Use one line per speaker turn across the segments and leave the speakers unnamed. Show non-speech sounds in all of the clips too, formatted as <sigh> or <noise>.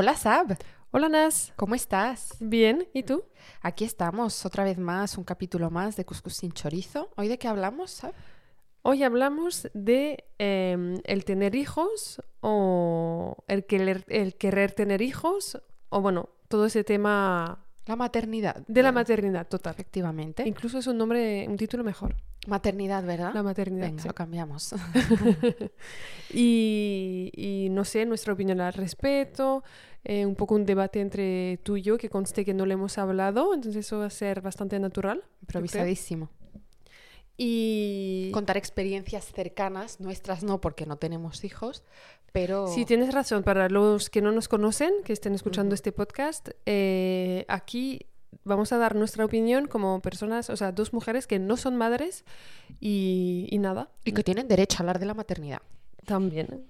Hola Sab,
Hola Nas,
¿cómo estás?
bien, ¿y tú?
Aquí estamos, otra vez más, un capítulo más de Cuscús sin chorizo. ¿Hoy de qué hablamos, Sab?
Hoy hablamos de em, el tener hijos o el querer, el querer tener hijos o bueno, todo ese tema
La maternidad.
de la maternidad total.
Efectivamente.
Incluso es un nombre, un título mejor,
Maternidad, ¿verdad?
la maternidad.
Venga,
sí.
lo cambiamos. <laughs>
Y, y no sé, nuestra opinión al respecto, eh, un poco un debate entre tú y yo que conste que no le hemos hablado, entonces eso va a ser bastante natural.
Improvisadísimo.
Y
Contar experiencias cercanas, nuestras no, porque no tenemos hijos, pero...
Sí, tienes razón. Para los que no nos conocen, que estén escuchando
Ujú.
este podcast, eh, aquí vamos a dar nuestra opinión como personas, o sea, dos mujeres que no son madres y, y nada,
Y que tienen derecho a hablar de la maternidad.
también.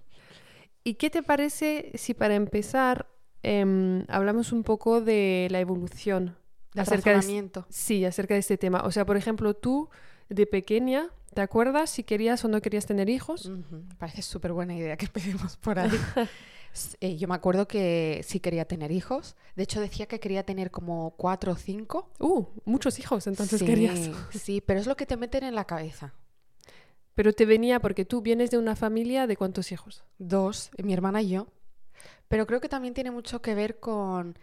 ¿Y qué te parece si para empezar em, hablamos un poco de la evolución?
Del
acerca de, sí, acerca de este tema. O sea, por ejemplo, tú de pequeña, ¿te acuerdas si querías o no querías tener hijos?
Parece súper buena idea que empecemos por ahí. <laughs> Eh, yo me acuerdo que sí quería tener hijos. De hecho, decía que quería tener como cuatro o cinco.
Uh, muchos hijos, entonces
sí,
querías.
Sí, pero es lo que te meten en la cabeza.
Pero te venía porque tú vienes de una familia de cuántos hijos.
Dos, mi hermana y yo. Pero creo que también tiene mucho que ver con...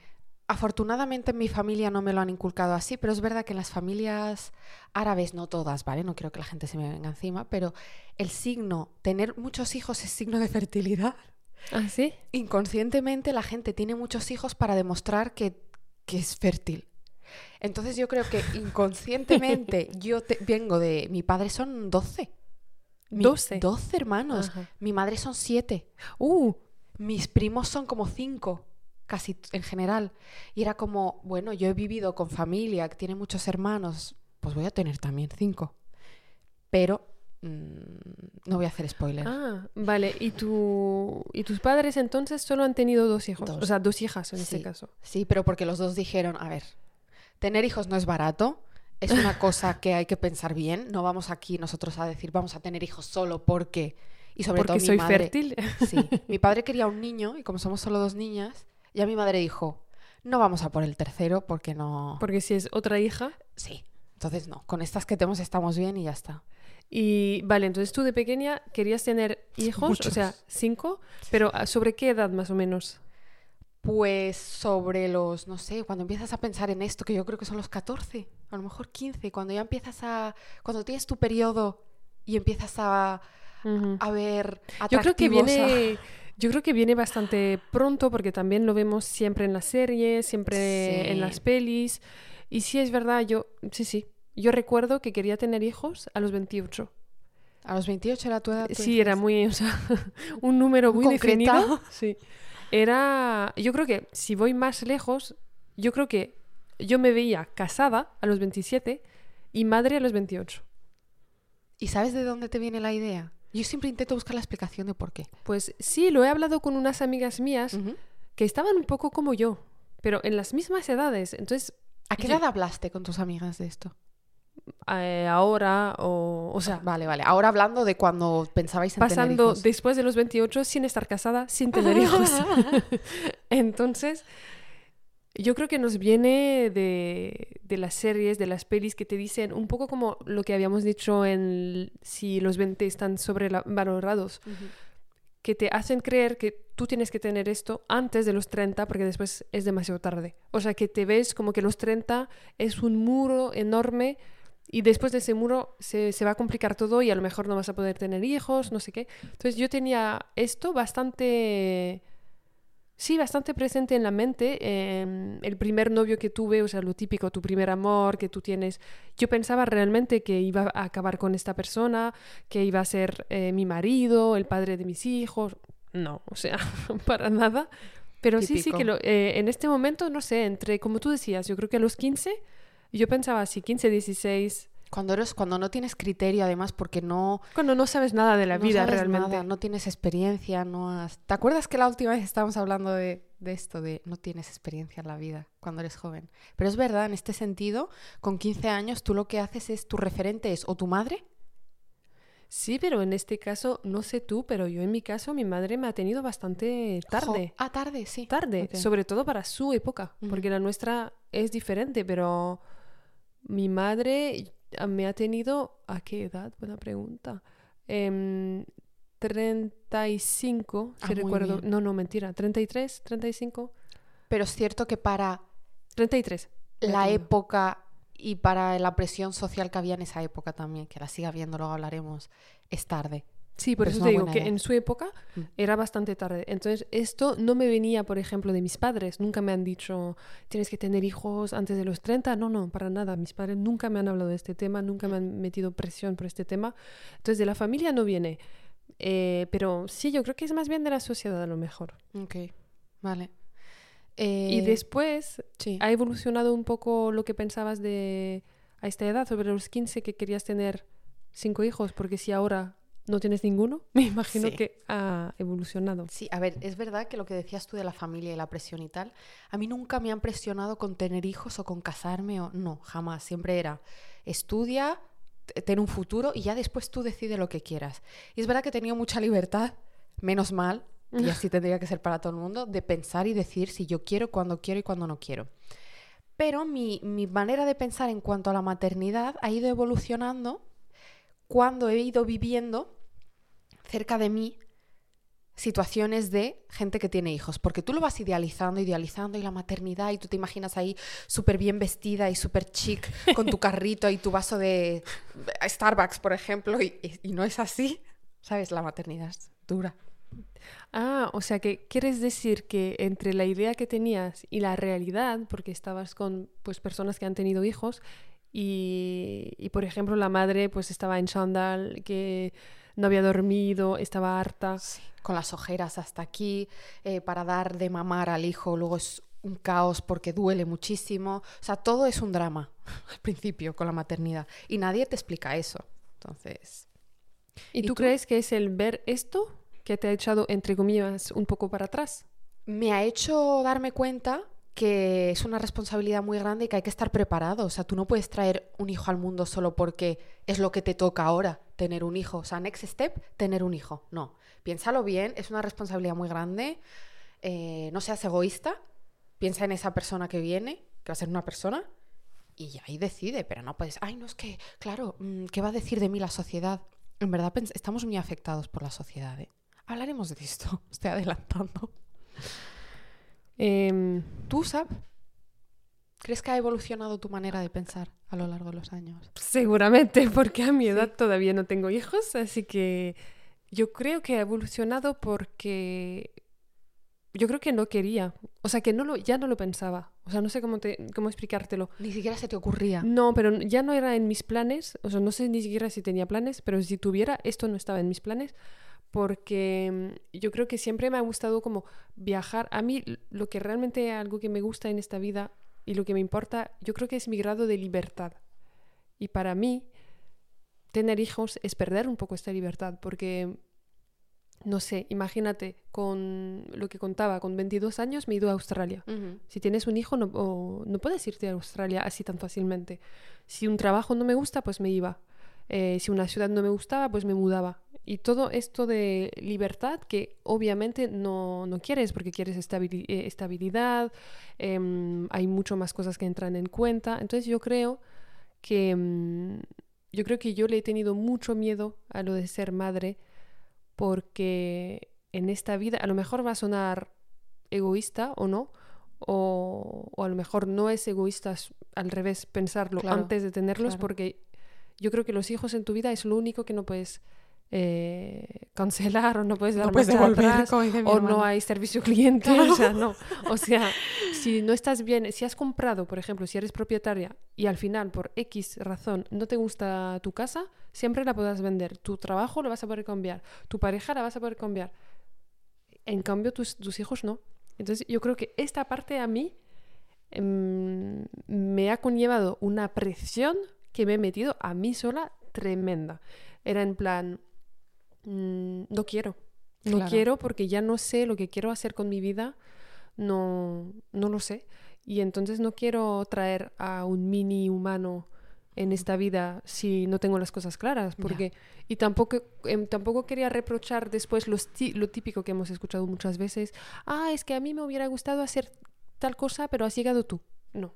Afortunadamente en mi familia no me lo han inculcado así, pero es verdad que en las familias árabes, no todas, ¿vale? No quiero que la gente se me venga encima, pero el signo, tener muchos hijos es signo de fertilidad.
¿Ah, sí?
inconscientemente la gente tiene muchos hijos para demostrar que, que es fértil. Entonces yo creo que <laughs> inconscientemente yo te- vengo de... Mi padre son 12. Mi-
12.
12 hermanos.
Ajá.
Mi madre son 7.
Uh,
Mis primos son como 5, casi en general. Y era como, bueno, yo he vivido con familia que tiene muchos hermanos, pues voy a tener también 5. Pero no voy a hacer spoiler.
ah, vale. ¿Y, tu... ¿Y tus padres entonces solo han tenido dos hijos?
Dos.
O sea, dos hijas en
Sí.
este caso.
Sí, pero porque los dos dijeron, a ver, tener hijos no es barato, es una <laughs> cosa que hay que pensar bien, no vamos aquí nosotros a decir vamos a tener hijos solo porque y sobre
Porque
todo mi
soy
madre.
fértil.
Sí, mi <laughs> padre quería un niño y como somos solo dos niñas, ya mi madre dijo, no vamos a por el tercero porque no.
Porque si es otra hija.
Sí, entonces no, con estas que tenemos estamos bien y ya está.
Y vale, entonces tú de pequeña querías tener hijos,
Muchos.
o sea, cinco, pero ¿a- ¿sobre qué edad más o menos?
Pues sobre los, no sé, cuando empiezas a pensar en esto, que yo creo que son los 14, a lo mejor 15, cuando ya empiezas a, cuando tienes tu periodo y empiezas a,
Ujú.
a ver
Yo creo que viene, yo creo que viene bastante pronto porque también lo vemos siempre en las series, siempre en las pelis. Y sí es verdad, yo sí, sí. Yo recuerdo que quería tener hijos a los 28.
A los 28 era tu edad.
Sí, era
decías?
muy, o sea, <laughs> un número muy
concreta.
definido. <laughs> Sí. <laughs> Era, yo creo que si voy más lejos, yo creo que yo me veía casada a los 27 y madre a los 28.
¿Y sabes de dónde te viene la idea? Yo siempre intento buscar la explicación de por qué.
Pues sí, lo he hablado con unas amigas mías que estaban un poco como yo, pero en las mismas edades. Entonces,
¿A qué edad hablaste con tus amigas de esto?
Eh, ahora o, o sea,
Vale, vale. Ahora hablando de cuando pensabais en tener
pasando
hijos.
después de los 28 sin estar casada, sin tener <laughs> hijos. <laughs> Entonces, yo creo que nos viene de, de las series, de las pelis que te dicen un poco como lo que habíamos dicho en si los 20 están sobrevalorados,
Ujú.
que te hacen creer que tú tienes que tener esto antes de los 30 porque después es demasiado tarde. O sea, que te ves como que los 30 es un muro enorme y después de ese muro se, se va a complicar todo y a lo mejor no vas a poder tener hijos, no sé qué. Entonces yo tenía esto bastante... Sí, bastante presente en la mente. eh, el primer novio que tuve, o sea, lo típico, tu primer amor que tú tienes. Yo pensaba realmente que iba a acabar con esta persona, que iba a ser eh, mi marido, el padre de mis hijos. No, o sea, <laughs> para nada. Pero sí, sí, que lo- eh, en este momento, no sé, entre, como tú decías, yo creo que a los 15, yo pensaba así, 15, 16,
Cuando eres, cuando no tienes criterio, además, porque no,
cuando no sabes nada de la
no
vida
sabes
realmente.
nada, no tienes experiencia, no has... ¿Te acuerdas que la última vez estábamos hablando de, de esto, de no tienes experiencia en la vida cuando eres joven? Pero es verdad, en este sentido, con 15 años tú lo que haces es, tu referente es o tu madre
Sí, pero en este caso, no sé tú, pero yo en mi caso, mi madre me ha tenido bastante tarde.
Jo- ah, tarde, sí.
Tarde,
Ok.
sobre todo para su época, porque la nuestra es diferente, pero mi madre me ha tenido, ¿a qué edad? Buena pregunta. Em, 35,
Ah,
si recuerdo.
bien.
No, no, mentira. 33, 35.
Pero es cierto que para
33. me ha
la época y para la presión social que había en esa época también, que la siga habiendo, luego hablaremos, es tarde.
Sí, por
Pero
eso te digo que
edad.
en su época
Mm.
era bastante tarde. Entonces, esto no me venía, por ejemplo, de mis padres. Nunca me han dicho, tienes que tener hijos antes de los 30. No, no, para nada. Mis padres nunca me han hablado de este tema, nunca me han metido presión por este tema. Entonces, de la familia no viene. Eh, pero sí, yo creo que es más bien de la sociedad a lo mejor.
Ok, vale.
Y
Eh,
después
sí.
ha evolucionado un poco lo que pensabas de a esta edad, sobre los 15, que querías tener cinco hijos, porque si ahora no tienes ninguno, <laughs> me imagino
Sí.
que ha evolucionado.
Sí, a ver, es verdad que lo que decías tú de la familia y la presión y tal, a mí nunca me han presionado con tener hijos o con casarme o no, jamás. Siempre era estudia, ten un futuro y ya después tú decides lo que quieras. Y es verdad que he tenido mucha libertad, menos mal, y <laughs> así tendría que ser para todo el mundo, de pensar y decir si yo quiero, cuando quiero y cuando no quiero. Pero mi, mi manera de pensar en cuanto a la maternidad ha ido evolucionando cuando he ido viviendo cerca de mí situaciones de gente que tiene hijos, porque tú lo vas idealizando, idealizando y la maternidad y tú te imaginas ahí súper bien vestida y súper chic con tu <laughs> carrito y tu vaso de Starbucks, por ejemplo, y, y- y no es así, ¿sabes? La maternidad es dura.
Ah, o sea que quieres decir que entre la idea que tenías y la realidad, porque estabas con pues personas que han tenido hijos y, y, por ejemplo la madre pues estaba en chándal, que no había dormido, estaba harta.
Con las ojeras hasta aquí, eh, para dar de mamar al hijo, luego es un caos porque duele muchísimo. O sea, todo es un drama <laughs> al principio con la maternidad y nadie te explica eso. Entonces,
¿Y,
¿Y
tú,
tú?
crees que es el ver esto que te ha echado, entre comillas, un poco para atrás?
me ha hecho darme cuenta que es una responsabilidad muy grande y que hay que estar preparado. O sea, tú no puedes traer un hijo al mundo solo porque es lo que te toca ahora, tener un hijo. O sea, next step, tener un hijo. No, piénsalo bien, es una responsabilidad muy grande. Eh, no seas egoísta, piensa en esa persona que viene, que va a ser una persona, y ahí decide, pero no puedes, ay, no es que, claro, mm, ¿qué va a decir de mí la sociedad? En verdad estamos muy afectados por la sociedad. ¿eh? Hablaremos de esto, <laughs> estoy adelantando.
Em,
¿Tú, Sab? ¿Crees que ha evolucionado tu manera de pensar a lo largo de los años?
Seguramente, <laughs> porque a mi edad todavía no tengo hijos, así que yo creo que ha evolucionado porque yo creo que no quería, o sea, que no lo, ya no lo pensaba, o sea, no sé cómo, te, cómo explicártelo.
Ni siquiera se te ocurría.
No, pero ya no era en mis planes, o sea, no sé ni siquiera si tenía planes, pero si tuviera, esto no estaba en mis planes, porque mm, yo creo que siempre me ha gustado como viajar. A mí lo que realmente algo que me gusta en esta vida y lo que me importa, yo creo que es mi grado de libertad. Y para mí, tener hijos es perder un poco esta libertad, porque, no sé, imagínate, con lo que contaba, con 22 años me he ido a Australia. Si tienes un hijo, no, o- no puedes irte a Australia así tan fácilmente. Si un trabajo no me gusta, pues me iba. Eh, si una ciudad no me gustaba, pues me mudaba. Y todo esto de libertad que obviamente no, no quieres porque quieres estabili- eh, estabilidad, em, hay mucho más cosas que entran en cuenta. Entonces yo creo que mm, yo creo que yo le he tenido mucho miedo a lo de ser madre porque en esta vida a lo mejor va a sonar egoísta o no, o, o a lo mejor no es egoísta al revés pensarlo
Claro,
antes de tenerlos
claro.
porque yo creo que los hijos en tu vida es lo único que no puedes eh, cancelar o no puedes dar
No puedes devolver,
atrás, o no hay servicio cliente,
Claro.
o sea, no. O sea, si no estás bien, si has comprado, por ejemplo, si eres propietaria y al final por X razón no te gusta tu casa, siempre la podrás vender. Tu trabajo lo vas a poder cambiar, tu pareja la vas a poder cambiar. En cambio, tus, tus hijos no. Entonces, yo creo que esta parte a mí em, me ha conllevado una presión que me he metido a mí sola tremenda. Era en plan, mm, no quiero. No
Claro.
quiero porque ya no sé lo que quiero hacer con mi vida. No, no lo sé. Y entonces no quiero traer a un mini humano en esta vida si no tengo las cosas claras, porque y tampoco em, tampoco quería reprochar después los lo típico que hemos escuchado muchas veces, ah, es que a mí me hubiera gustado hacer tal cosa, pero has llegado tú. No.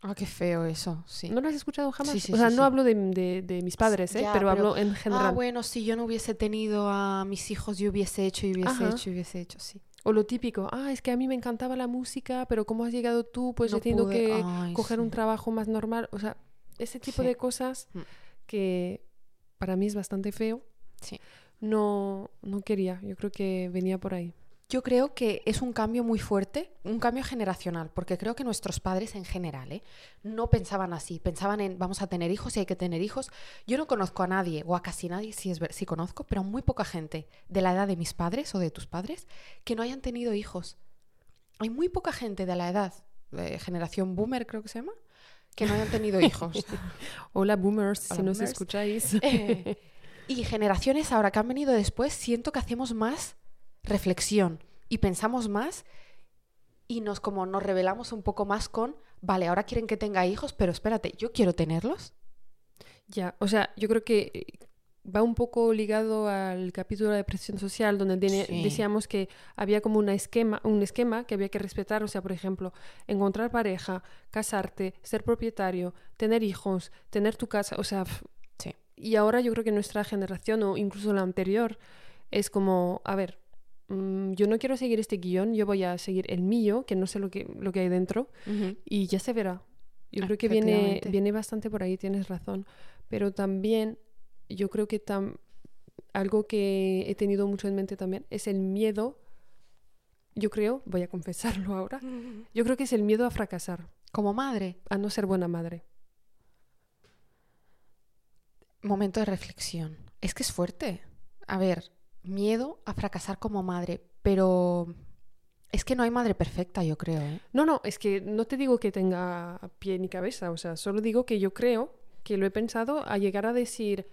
Ah, qué feo eso, sí.
¿No lo has escuchado jamás? o sea, no hablo de, de, mis padres, ¿eh? pero, hablo en general.
Ah, bueno, si yo no hubiese tenido a mis hijos, yo hubiese hecho y hubiese hecho y hubiese hecho, sí.
O lo típico, ah, es que a mí me encantaba la música, pero como has llegado tú, pues he tenido que coger un trabajo más normal. O sea, ese tipo de cosas mm. que para mí es bastante feo.
Sí.
No, no quería, yo creo que venía por ahí.
Yo creo que es un cambio muy fuerte, un cambio generacional, porque creo que nuestros padres en general ¿eh? no pensaban así, pensaban en vamos a tener hijos y hay que tener hijos. Yo no conozco a nadie, o a casi nadie, si es si conozco, pero muy poca gente de la edad de mis padres o de tus padres que no hayan tenido hijos. Hay muy poca gente de la edad, generación boomer creo que se llama, que no hayan tenido hijos. <laughs>
Hola boomers, si nos escucháis.
Eh, y generaciones ahora que han venido después, siento que hacemos más reflexión y pensamos más y nos como nos revelamos un poco más con, vale, ahora quieren que tenga hijos, pero espérate, yo quiero tenerlos.
Ya, o sea, yo creo que eh, va un poco ligado al capítulo de presión social donde decíamos que había como una esquema, un esquema que había que respetar, o sea, por ejemplo, encontrar pareja, casarte, ser propietario, tener hijos, tener tu casa, o sea,
sí.
y ahora yo creo que nuestra generación o incluso la anterior es como, a ver, Mm, yo no quiero seguir este guion, yo voy a seguir el mío, que no sé lo que, lo que hay dentro, y ya se verá. Yo creo que viene, viene bastante por ahí, tienes razón. Pero también, yo creo que algo que he tenido mucho en mente también es el miedo. Yo creo, voy a confesarlo ahora, yo creo que es el miedo a fracasar.
Como madre.
A no ser buena madre.
Momento de reflexión. Es que es fuerte. A ver, miedo a fracasar como madre, pero es que no hay madre perfecta, yo creo. ¿eh?
No, no, es que no te digo que tenga pie ni cabeza, o sea, solo digo que yo creo que lo he pensado a llegar a decir,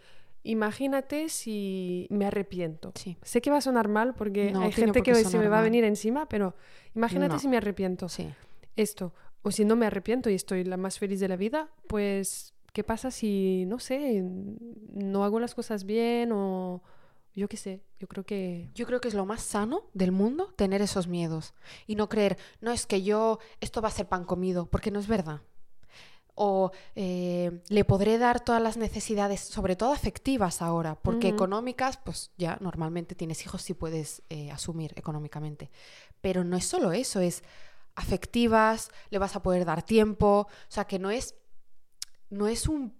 imagínate si me arrepiento.
Sí.
Sé que va a sonar mal porque hay gente que se me va a venir encima, pero imagínate si me arrepiento.
Sí.
Esto, o si no me arrepiento y estoy la más feliz de la vida, pues, ¿qué pasa si, no sé, no hago las cosas bien o yo qué sé, yo creo que...
Yo creo que es lo más sano del mundo tener esos miedos y no creer, no es que yo, esto va a ser pan comido, porque no es verdad. O eh, le podré dar todas las necesidades, sobre todo afectivas ahora, porque económicas, pues ya normalmente tienes hijos si puedes eh, asumir económicamente. Pero no es solo eso, es afectivas, le vas a poder dar tiempo, o sea que no es, no es un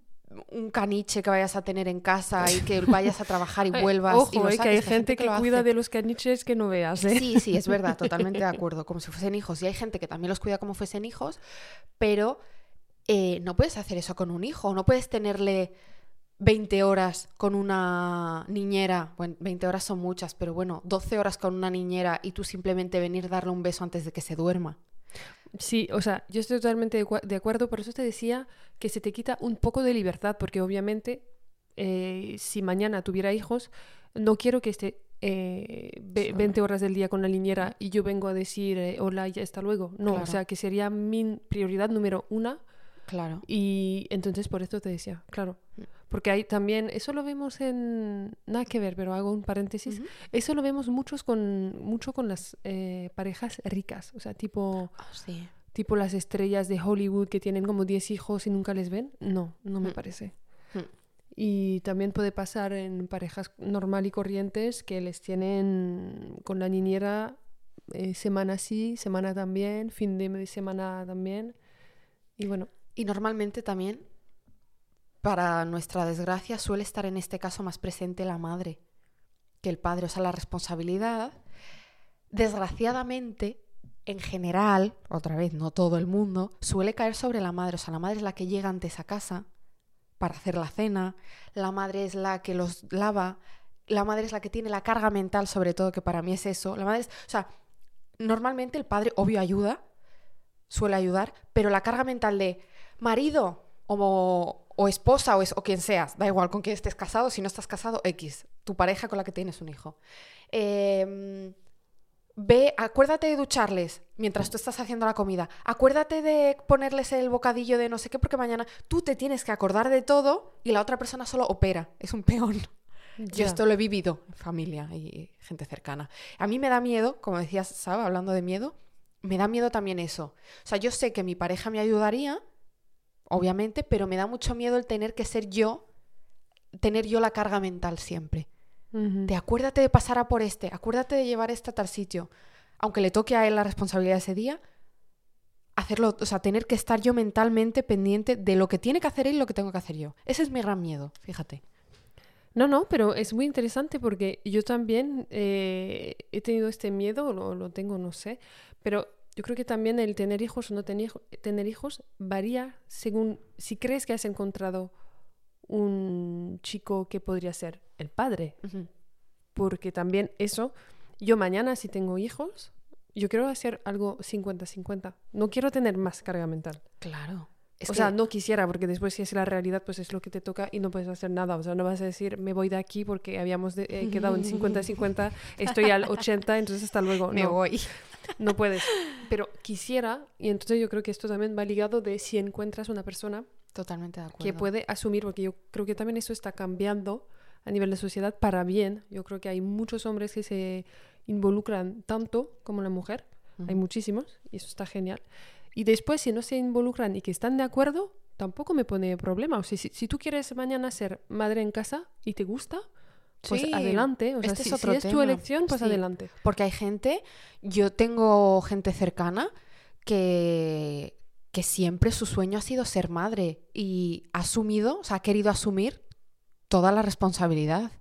un caniche que vayas a tener en casa y que <laughs> vayas a trabajar y vuelvas.
Ojo,
y
eh, que hay gente que, cuida de los caniches que no veas. ¿eh?
Sí, sí, es verdad, <laughs> totalmente de acuerdo, como si fuesen hijos. Y hay gente que también los cuida como fuesen hijos, pero eh, no puedes hacer eso con un hijo, no puedes tenerle 20 horas con una niñera, bueno, 20 horas son muchas, pero bueno, 12 horas con una niñera y tú simplemente venir a darle un beso antes de que se duerma.
Sí, o sea, yo estoy totalmente de, acuerdo, por eso te decía que se te quita un poco de libertad, porque obviamente eh, si mañana tuviera hijos, no quiero que esté eh, 20 horas del día con la niñera y yo vengo a decir eh, hola, ya está luego. No, o sea, que sería mi prioridad número una.
Claro.
Y entonces por esto te decía, claro. Porque hay también, eso lo vemos en, nada que ver, pero hago un paréntesis, eso lo vemos muchos con, mucho con las eh, parejas ricas, o sea, tipo,
ah, sí.
tipo las estrellas de Hollywood que tienen como 10 hijos y nunca les ven. No, no me mm. parece. Mm. Y también puede pasar en parejas normal y corrientes que les tienen con la niñera eh, semana sí, semana también, fin de semana también. Y bueno.
Y normalmente también para nuestra desgracia, suele estar en este caso más presente la madre que el padre. O sea, la responsabilidad, desgraciadamente, en general, otra vez, no todo el mundo, suele caer sobre la madre. O sea, la madre es la que llega antes a casa para hacer la cena, la madre es la que los lava, la madre es la que tiene la carga mental, sobre todo, que para mí es eso. La madre es, o sea, normalmente el padre, obvio, ayuda, suele ayudar, pero la carga mental de marido o o esposa o, es, o quien seas, da igual con quién estés casado, si no estás casado, X, tu pareja con la que tienes un hijo. Em, ve, acuérdate de ducharles mientras tú estás haciendo la comida. Acuérdate de ponerles el bocadillo de no sé qué, porque mañana tú te tienes que acordar de todo y la otra persona solo opera. Es un peón. Yo esto lo he vivido en familia y gente cercana. A mí me da miedo, como decías, Saba, hablando de miedo, me da miedo también eso. O sea, yo sé que mi pareja me ayudaría, obviamente, pero me da mucho miedo el tener que ser yo, tener yo la carga mental siempre. De acuérdate de pasar a por este, acuérdate de llevar este a tal sitio. Aunque le toque a él la responsabilidad ese día, hacerlo, o sea, tener que estar yo mentalmente pendiente de lo que tiene que hacer él y lo que tengo que hacer yo. Ese es mi gran miedo, fíjate.
No, no, pero es muy interesante porque yo también eh, he tenido este miedo, o lo, lo tengo, no sé, pero yo creo que también el tener hijos o no tener, tener hijos varía según si crees que has encontrado un chico que podría ser el padre, porque también eso, yo mañana si tengo hijos, yo quiero hacer algo 50-50, no quiero tener más carga mental.
Claro. Es
o
que-
sea, no quisiera, porque después si es la realidad, pues es lo que te toca y no puedes hacer nada. O sea, no vas a decir, me voy de aquí porque habíamos de- eh, quedado en 50-50, <laughs> estoy al 80, entonces hasta luego.
me
no,
voy.
no puedes. Pero quisiera, y entonces yo creo que esto también va ligado de si encuentras una persona
Totalmente de acuerdo.
que puede asumir, porque yo creo que también eso está cambiando a nivel de sociedad para bien. Yo creo que hay muchos hombres que se involucran tanto como la mujer, hay
Ujú.
muchísimos, y eso está genial. Y después, si no se involucran y que están de acuerdo, tampoco me pone problema. O sea, si, si tú quieres mañana ser madre en casa y te gusta, pues
Sí,
adelante. O sea,
este es
si, si
otro
es tu elección, pues
Sí.
adelante.
Porque hay gente, yo tengo gente cercana que, que siempre su sueño ha sido ser madre y ha asumido, o sea, ha querido asumir toda la responsabilidad.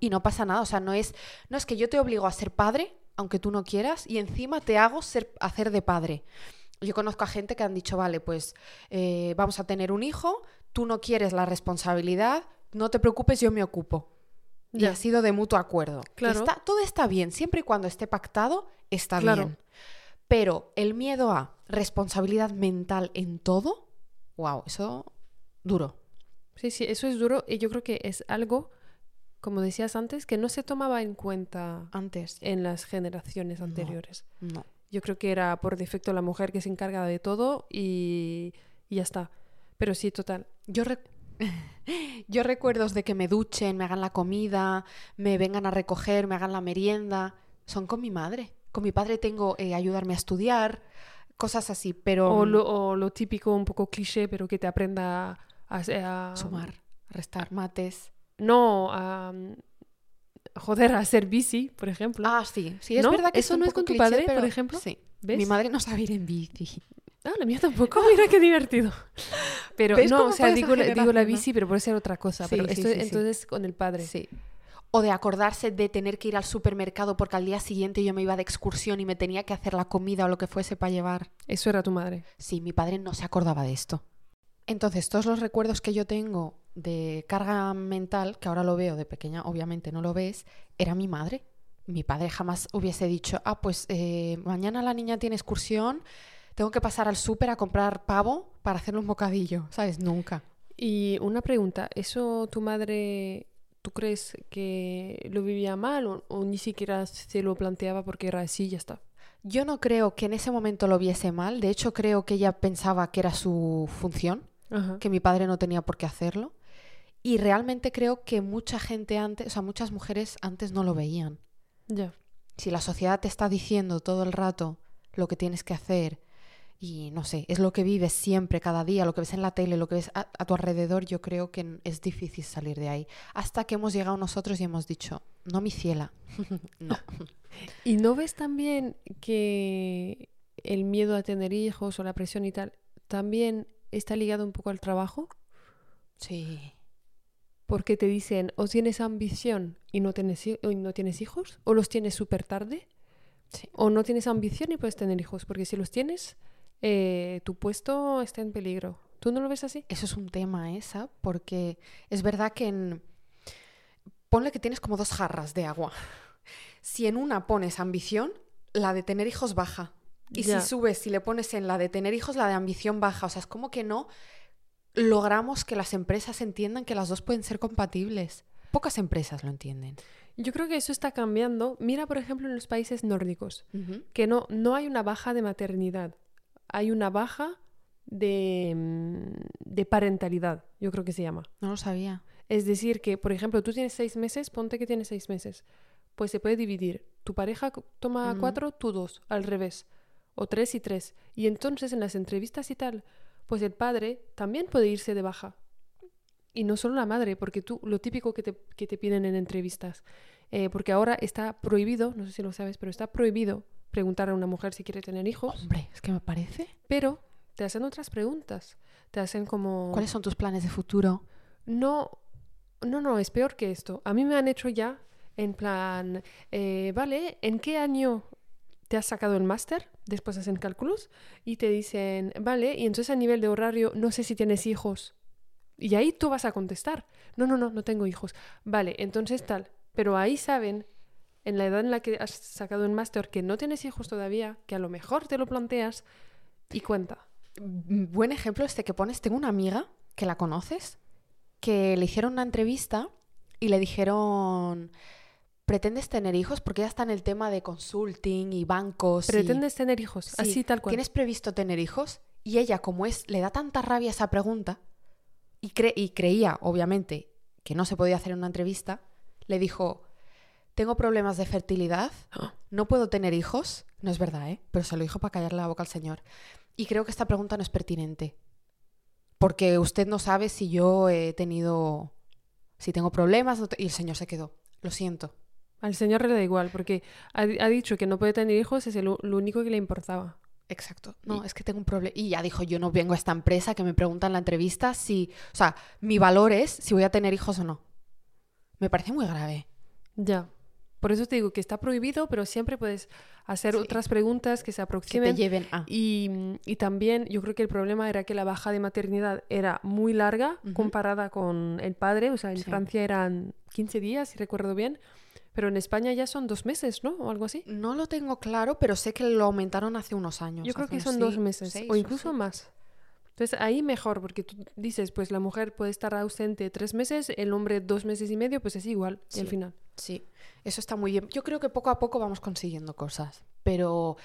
Y no pasa nada, o sea, no es, no es que yo te obligo a ser padre, aunque tú no quieras, y encima te hago ser, hacer de padre. Yo conozco a gente que han dicho, vale, pues eh, vamos a tener un hijo, tú no quieres la responsabilidad, no te preocupes, yo me ocupo. Y
Ya.
ha sido de mutuo acuerdo.
Claro.
está- todo está bien, siempre y cuando esté pactado, está
Claro.
bien. Pero el miedo a responsabilidad mental en todo, wow, eso duro.
Sí, sí, eso es duro y yo creo que es algo, como decías antes, que no se tomaba en cuenta
Antes,
en las generaciones
No.
anteriores.
no.
Yo creo que era por defecto la mujer que se encarga de todo y, y ya está. Pero sí, total.
Yo, rec- <laughs> Yo recuerdos de que me duchen, me hagan la comida, me vengan a recoger, me hagan la merienda, son con mi madre. Con mi padre tengo eh, ayudarme a estudiar, cosas así, pero
O lo, o lo típico, un poco cliché, pero que te aprenda a... a-
sumar, restar, mates.
No, a... Joder, a hacer bici, por ejemplo.
Ah, sí, sí, es
¿No?
verdad que
¿Eso
un
no es con tu
cliché,
padre, por ejemplo?
Sí.
¿Ves?
Mi madre no sabe ir en bici.
Ah, la mía tampoco. Mira qué divertido. Pero
¿Ves
no, o sea, digo, la- digo la
generacional?
bici, pero puede ser otra cosa.
Sí,
pero
sí,
esto
sí.
entonces con el padre.
Sí. O de acordarse de tener que ir al supermercado porque al día siguiente yo me iba de excursión y me tenía que hacer la comida o lo que fuese para llevar.
Eso era tu madre.
Sí, mi padre no se acordaba de esto. Entonces, todos los recuerdos que yo tengo de carga mental, que ahora lo veo de pequeña, obviamente no lo ves, era mi madre. Mi padre jamás hubiese dicho, ah, pues eh, mañana la niña tiene excursión, tengo que pasar al súper a comprar pavo para hacerle un bocadillo, ¿sabes? Nunca.
Y una pregunta, ¿eso tu madre, tú crees que lo vivía mal o, o ni siquiera se lo planteaba porque era así y ya está?
Yo no creo que en ese momento lo viese mal, de hecho creo que ella pensaba que era su función,
Ajá.
que mi padre no tenía por qué hacerlo. Y realmente creo que mucha gente antes, o sea, muchas mujeres antes no lo veían.
Ya.
Si la sociedad te está diciendo todo el rato lo que tienes que hacer y no sé, es lo que vives siempre, cada día, lo que ves en la tele, lo que ves a, a tu alrededor, yo creo que es difícil salir de ahí. Hasta que hemos llegado nosotros y hemos dicho, no mi ciela, <laughs> no. <laughs>
¿Y no ves también que el miedo a tener hijos o la presión y tal también está ligado un poco al trabajo?
Sí.
Porque te dicen, o tienes ambición y no tienes, hi- y no tienes hijos, o los tienes súper tarde,
Sí.
o no tienes ambición y puedes tener hijos, porque si los tienes, eh, tu puesto está en peligro. ¿Tú no lo ves así?
Eso es un tema esa, porque es verdad que en... Ponle que tienes como dos jarras de agua. Si en una pones ambición, la de tener hijos baja. Y si subes, si le pones en la de tener hijos, la de ambición baja. O sea, es como que no logramos que las empresas entiendan que las dos pueden ser compatibles. Pocas empresas lo entienden.
Yo creo que eso está cambiando. Mira, por ejemplo, en los países nórdicos, que no, no hay una baja de maternidad, hay una baja de, mm, de parentalidad, yo creo que se llama.
No lo sabía.
Es decir, que, por ejemplo, tú tienes seis meses, ponte que tienes seis meses, pues se puede dividir. Tu pareja toma cuatro, tú dos, al revés. O tres y tres. Y entonces en las entrevistas y tal, pues el padre también puede irse de baja. Y no solo la madre, porque tú, lo típico que te, que te piden en entrevistas, eh, porque ahora está prohibido, no sé si lo sabes, pero está prohibido preguntar a una mujer si quiere tener hijos,
Hombre, es que me parece.
pero te hacen otras preguntas. Te hacen como...
¿Cuáles son tus planes de futuro?
No, no, no, es peor que esto. A mí me han hecho ya en plan, eh, vale, ¿en qué año te has sacado el máster? Después hacen cálculos y te dicen, vale, y entonces a nivel de horario no sé si tienes hijos. Y ahí tú vas a contestar, no, no, no, no tengo hijos. Vale, entonces tal. Pero ahí saben, en la edad en la que has sacado el máster, que no tienes hijos todavía, que a lo mejor te lo planteas y cuenta.
Mm, Buen ejemplo este que pones. Tengo una amiga que la conoces, que le hicieron una entrevista y le dijeron, ¿pretendes tener hijos? Porque ella está en el tema de consulting y bancos. y-
¿Pretendes tener hijos?
Sí,
Así tal cual.
¿Tienes previsto tener hijos? Y ella, como es, le da tanta rabia esa pregunta y, cre- y creía, obviamente, que no se podía hacer en una entrevista, le dijo, tengo problemas de fertilidad, no puedo tener hijos. No es verdad, ¿eh? Pero se lo dijo para callarle la boca al señor. Y creo que esta pregunta no es pertinente. Porque usted no sabe si yo he tenido, si tengo problemas. no te- Y el señor se quedó. Lo siento.
Al señor le da igual, porque ha, ha dicho que no puede tener hijos, es el lo único que le importaba.
Exacto. No, es que tengo un problema. Y ya dijo, yo no vengo a esta empresa que me pregunta en la entrevista si, o sea, mi valor es si voy a tener hijos o no. Me parece muy grave.
Ya. Por eso te digo que está prohibido, pero siempre puedes hacer
Sí.
otras preguntas que se
Que te
aproximen.
lleven a.
Y, y también yo creo que el problema era que la baja de maternidad era muy larga
Ujú.
comparada con el padre. O sea, en
Sí.
Francia eran 15 días, si recuerdo bien. Pero en España ya son dos meses, ¿no? O algo así.
No lo tengo claro, pero sé que lo aumentaron hace unos años.
Yo creo que son dos meses
seis
o incluso más. Entonces ahí mejor, porque tú dices, pues la mujer puede estar ausente tres meses, el hombre dos meses y medio, pues es igual al final.
Sí, eso está muy bien. Yo creo que poco a poco vamos consiguiendo cosas, pero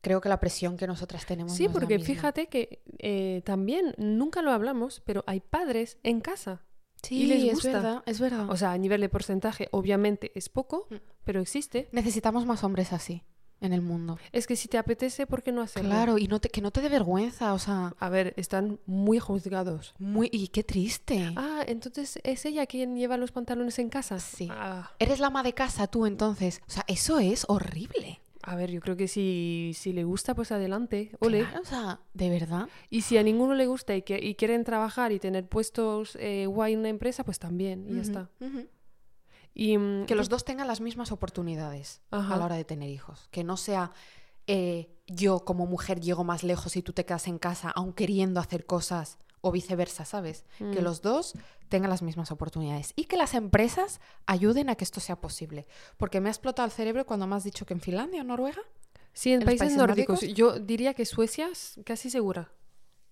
creo que la presión que nosotras tenemos
Sí,
no es la
porque
misma.
fíjate que eh, también, nunca lo hablamos, pero hay padres en casa.
Sí,
y les
es verdad, es verdad.
O sea, a nivel de porcentaje, obviamente es poco,
Mm.
pero existe.
Necesitamos más hombres así en el mundo.
Es que si te apetece, ¿por qué no hacerlo?
Claro, y no te, que no te dé vergüenza, o sea,
A ver, están muy juzgados.
muy y qué triste.
Ah, entonces es ella quien lleva los pantalones en casa.
Sí.
Ah,
Eres la ama de casa tú entonces. O sea, eso es horrible.
A ver, yo creo que si, si le gusta, pues adelante. Ole.
Claro, o sea, de verdad.
Y si a ninguno le gusta y, que, y quieren trabajar y tener puestos eh, guay en una empresa, pues también, y ya está. Y, mm,
Que los dos tengan las mismas oportunidades
Ajá.
a la hora de tener hijos. Que no sea eh, yo como mujer llego más lejos y tú te quedas en casa aun queriendo hacer cosas o viceversa, ¿sabes? Que
Mm.
los dos tengan las mismas oportunidades y que las empresas ayuden a que esto sea posible. Porque me ha explotado el cerebro cuando me has dicho que en Finlandia o Noruega,
Sí, en,
¿En los
países,
países
nórdicos.
nórdicos?
Yo diría que Suecia es casi segura.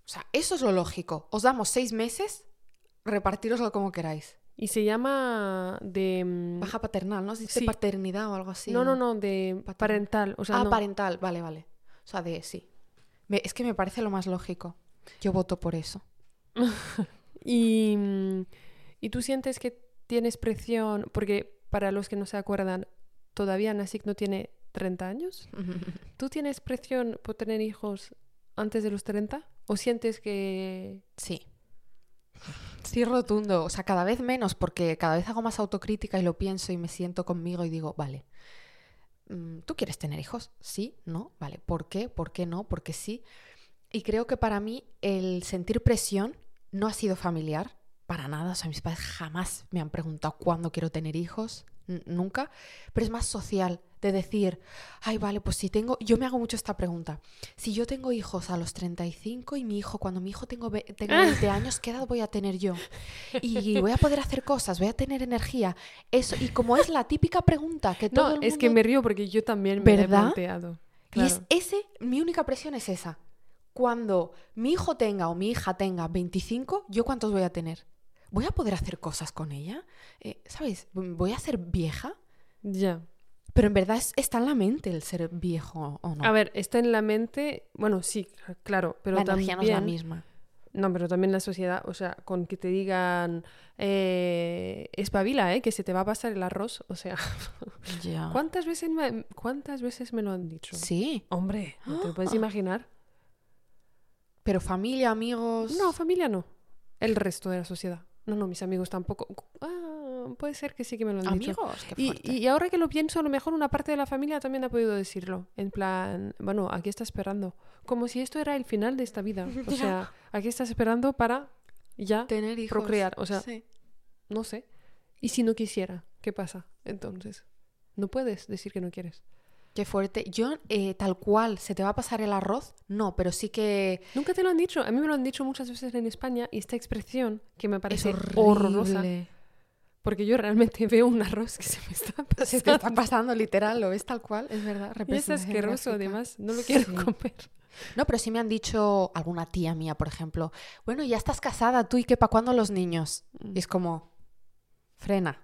o sea, eso es lo lógico. Os damos seis meses, repartiroslo como queráis.
Y se llama de... mm,
Baja paternal, ¿no? Se dice
Sí.
paternidad o algo así.
no, no, no, de
Paternal.
parental. O sea,
ah,
no.
parental, vale, vale. O sea, de sí. Es que me parece lo más lógico. Yo voto por eso. <laughs>
Y, mm, y tú sientes que tienes presión, porque para los que no se acuerdan, todavía Nasik no tiene 30 años. <laughs> ¿Tú tienes presión por tener hijos antes de los 30? ¿O sientes que...
Sí. Sí, rotundo. O sea, cada vez menos, porque cada vez hago más autocrítica y lo pienso y me siento conmigo y digo, vale, mm, ¿tú quieres tener hijos? Sí, no, vale. ¿Por qué? ¿Por qué no? Porque sí. Y creo que para mí el sentir presión no ha sido familiar, para nada. O sea, mis padres jamás me han preguntado cuándo quiero tener hijos, nunca. Pero es más social, de decir, ay, vale, pues si tengo, yo me hago mucho esta pregunta. Si yo tengo hijos a los 35 y mi hijo, cuando mi hijo tengo, ve- tenga 20 años, ¿qué edad voy a tener yo? Y voy a poder hacer cosas, voy a tener energía. Eso, y como es la típica pregunta que todo
No,
el
es que me río porque yo también me he planteado.
Y es
Claro.
ese, mi única presión es esa. Cuando mi hijo tenga o mi hija tenga 25, ¿yo cuántos voy a tener? ¿Voy a poder hacer cosas con ella? Eh, ¿Sabes? ¿Voy a ser vieja?
Ya.
Pero en verdad es- está en la mente el ser viejo o no.
A ver, está en la mente, bueno, sí, claro, pero
la
también...
energía no es la misma.
No, pero también la sociedad, o sea, con que te digan, eh, espabila, ¿eh? Que se te va a pasar el arroz, o sea,
Ya. <laughs>
¿cuántas veces me, cuántas veces me lo han dicho?
Sí,
Hombre, ¿no te lo puedes <gasps> imaginar?
Pero familia, amigos.
No, familia no. El resto de la sociedad. No, no, mis amigos tampoco. Ah, puede ser que sí que me lo han dicho.
amigos. Qué
Y,
fuerte.
y ahora que lo pienso, a lo mejor una parte de la familia también ha podido decirlo. En plan, bueno, aquí está esperando. Como si esto era el final de esta vida. <laughs> O sea, aquí estás esperando para ya,
Tener hijos.
procrear, o sea,
Sí.
no sé. ¿Y si no quisiera? ¿Qué pasa? Entonces, no puedes decir que no quieres.
Qué fuerte. Yo, eh, tal cual, ¿se te va a pasar el arroz? No, pero sí que
Nunca te lo han dicho. A mí me lo han dicho muchas veces en España y esta expresión que me parece horrorosa. Porque yo realmente veo un arroz que se me está pasando. <laughs>
Se te está pasando literal, lo ves tal cual, es verdad.
Y es asqueroso, además. No lo quiero
Sí.
comer.
No, pero sí me han dicho alguna tía mía, por ejemplo, bueno, ya estás casada tú y qué para cuándo los niños.
Mm.
Y es como, frena.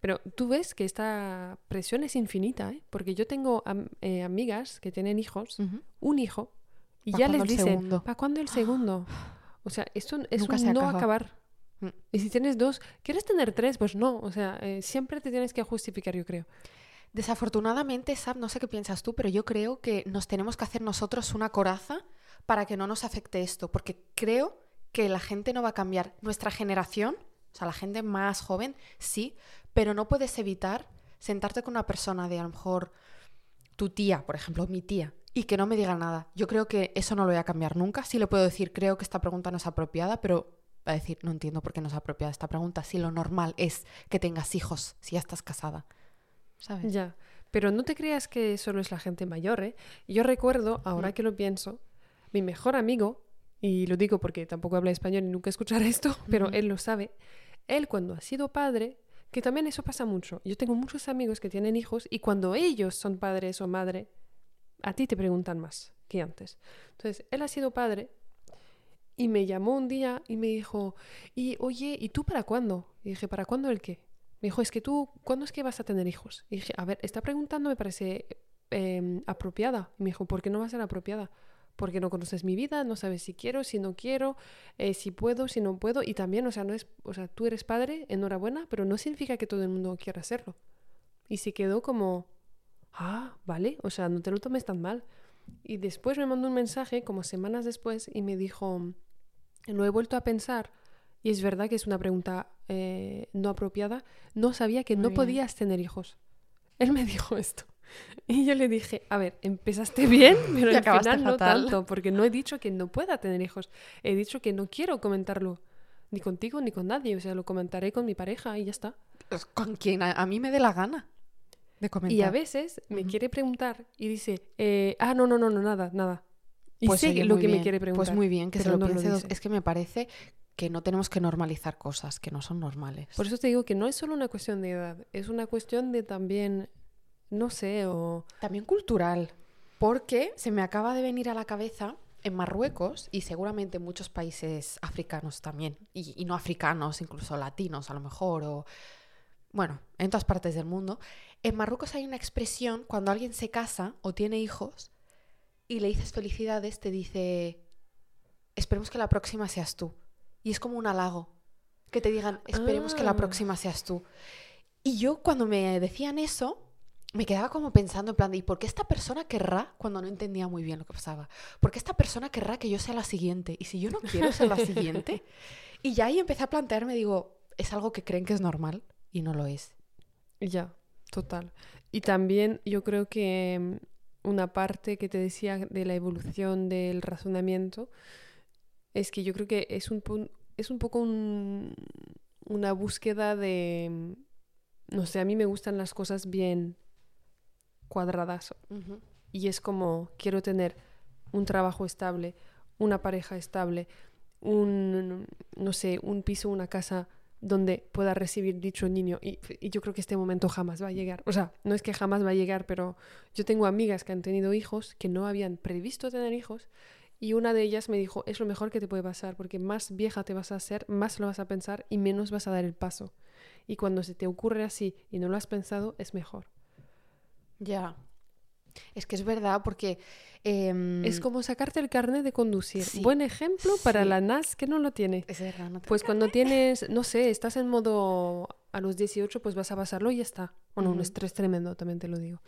Pero tú ves que esta presión es infinita, ¿eh? Porque yo tengo am- eh, amigas que tienen hijos,
Ujú.
un hijo, y
¿Pa
ya les dicen? ¿para cuándo el segundo? <gasps> O sea, esto es
Nunca
un
se
no
acaba.
acabar.
Mm.
Y si tienes dos, ¿quieres tener tres? Pues no, o sea, eh, siempre te tienes que justificar, yo creo.
Desafortunadamente, Sab, no sé qué piensas tú, pero yo creo que nos tenemos que hacer nosotros una coraza para que no nos afecte esto, porque creo que la gente no va a cambiar. Nuestra generación, o sea, la gente más joven, sí, pero no puedes evitar sentarte con una persona de a lo mejor tu tía, por ejemplo, mi tía, y que no me diga nada. Yo creo que eso no lo voy a cambiar nunca. Sí le puedo decir, creo que esta pregunta no es apropiada, pero va a decir, no entiendo por qué no es apropiada esta pregunta, si lo normal es que tengas hijos, si ya estás casada. ¿Sabes?
Ya. Pero no te creas que solo es la gente mayor, ¿eh? Yo recuerdo, ahora
Mm.
que lo pienso, mi mejor amigo, y lo digo porque tampoco habla español y nunca escuchará esto, <laughs> pero él lo sabe, él cuando ha sido padre, que también eso pasa mucho. Yo tengo muchos amigos que tienen hijos y cuando ellos son padres o madre, a ti te preguntan más que antes. Entonces, él ha sido padre y me llamó un día y me dijo, y oye, ¿y tú para cuándo? Y dije, ¿para cuándo el qué? Me dijo, es que tú, ¿cuándo es que vas a tener hijos? Y dije, a ver, esta preguntando me parece eh, apropiada. Y me dijo, ¿por qué no va a ser apropiada? Porque no conoces mi vida, no sabes si quiero, si no quiero, eh, si puedo, si no puedo. Y también, o sea, no es, o sea, tú eres padre, enhorabuena, pero no significa que todo el mundo quiera hacerlo. Y se quedó como, ah, vale, o sea, no te lo tomes tan mal. Y después me mandó un mensaje, como semanas después, y me dijo, lo he vuelto a pensar, y es verdad que es una pregunta eh, no apropiada, no sabía que
Muy
no
bien.
podías tener hijos. Él me <laughs> dijo esto. <laughs> Y yo le dije, a ver, empezaste bien, <laughs> pero al final no
fatal.
tanto, porque no he dicho que no pueda tener hijos. He dicho que no quiero comentarlo ni contigo ni con nadie. O sea, lo comentaré con mi pareja y ya está.
Pues con quien a, a mí me dé la gana de comentar.
Y a veces me
Ujú.
quiere preguntar y dice, eh, ah, no, no, no, no, nada, nada. Y
Pues
sé lo que me
bien.
quiere preguntar.
Pues muy bien, que se lo
no lo
piense dos-
dice.
Es que me parece que no tenemos que normalizar cosas que no son normales.
Por eso te digo que no es solo una cuestión de edad, es una cuestión de también, no sé, o...
También cultural, porque se me acaba de venir a la cabeza en Marruecos y seguramente en muchos países africanos también, y, y no africanos, incluso latinos a lo mejor, o bueno, en todas partes del mundo. En Marruecos hay una expresión cuando alguien se casa o tiene hijos y le dices felicidades, te dice, esperemos que la próxima seas tú. Y es como un halago, que te digan, esperemos que la
Ah.
próxima seas tú. Y yo cuando me decían eso, me quedaba como pensando en plan de, ¿y por qué esta persona querrá cuando no entendía muy bien lo que pasaba? ¿Por qué esta persona querrá que yo sea la siguiente? Y si yo no quiero ser la <laughs> siguiente, y ya ahí empecé a plantearme, digo, es algo que creen que es normal y no lo es.
Ya, total. Y también yo creo que mm, una parte que te decía de la evolución del razonamiento es que yo creo que es un, es un poco un- una búsqueda de, mm, no sé, a mí me gustan las cosas bien cuadradas y es como quiero tener un trabajo estable, una pareja estable, un, no sé, un piso, una casa donde pueda recibir dicho niño. Y, y yo creo que este momento jamás va a llegar. O sea, no es que jamás va a llegar, pero yo tengo amigas que han tenido hijos, que no habían previsto tener hijos, Y una de ellas me dijo, es lo mejor que te puede pasar, porque más vieja te vas a hacer, más lo vas a pensar y menos vas a dar el paso. Y cuando se te ocurre así y no lo has pensado, es mejor.
Ya. Es que es verdad, porque. em,
Es como sacarte el carnet de conducir.
Sí.
Buen ejemplo para la NAS que no lo tiene.
Es verdad, no
Pues cuando tienes, no sé, estás en modo a los 18, pues vas a pasarlo y ya está. Bueno, un estrés tremendo, también te lo digo.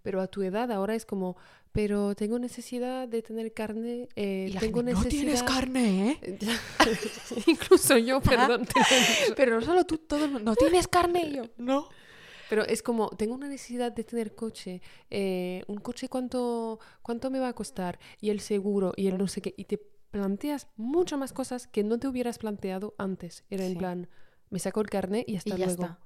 Pero a tu edad ahora es como, pero tengo necesidad de tener carne, eh,
Y la
tengo
gente, no
necesidad...
tienes carne, ¿eh? <laughs> <laughs>
Incluso yo, perdón. te lo he dicho.
Pero no solo tú, todo el mundo. ¿No tienes carne? Y yo, no.
Pero es como, tengo una necesidad de tener coche. eh, ¿Un coche cuánto, cuánto me va a costar? Y el seguro, y el no sé qué. Y te planteas mucho más cosas que no te hubieras planteado antes. Era en
Sí.
plan, me saco el carnet y hasta
Y ya
luego.
está.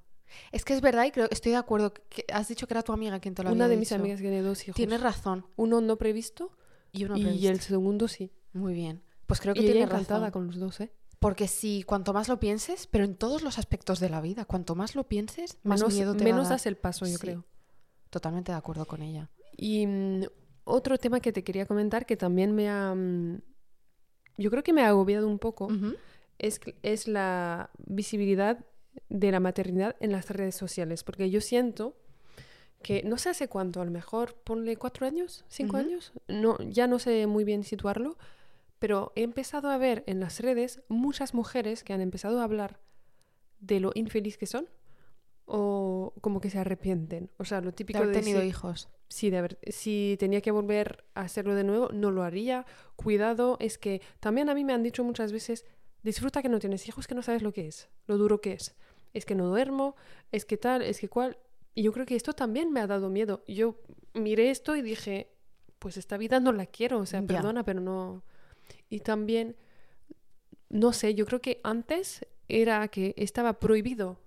Es que es verdad y creo, estoy de acuerdo. Que has dicho que era tu amiga quien te lo
Una
había
de mis amigas tiene dos hijos.
Tienes razón.
Uno no previsto
Y uno
y
previsto.
el segundo sí.
Muy bien. Pues creo que
y ella
tiene
encantada
razón.
con los dos, ¿eh?
Porque si cuanto más lo pienses, pero en todos los aspectos de la vida, cuanto más lo pienses, más
menos
miedo te
menos
va a dar.
das el paso, yo
Sí.
creo.
Totalmente de acuerdo con ella.
Y mm, otro tema que te quería comentar que también me ha... mm, yo creo que me ha agobiado un poco es, es la visibilidad de la maternidad en las redes sociales. Porque yo siento que no sé hace cuánto, a lo mejor ponle cuatro años, cinco años, no, ya no sé muy bien situarlo, pero he empezado a ver en las redes muchas mujeres que han empezado a hablar de lo infeliz que son o como que se arrepienten. O sea, lo
De
típico
haber
de
tenido
si-
hijos.
Sí, de haber- si tenía que volver a hacerlo de nuevo, no lo haría. Cuidado, es que también a mí me han dicho muchas veces, disfruta que no tienes hijos, que no sabes lo que es, lo duro que es. Es que no duermo, es que tal, es que cual. Y yo creo que esto también me ha dado miedo. Yo miré esto y dije, pues esta vida no la quiero, o sea, perdona, pero no. Y también, no sé, yo creo que antes era que estaba prohibido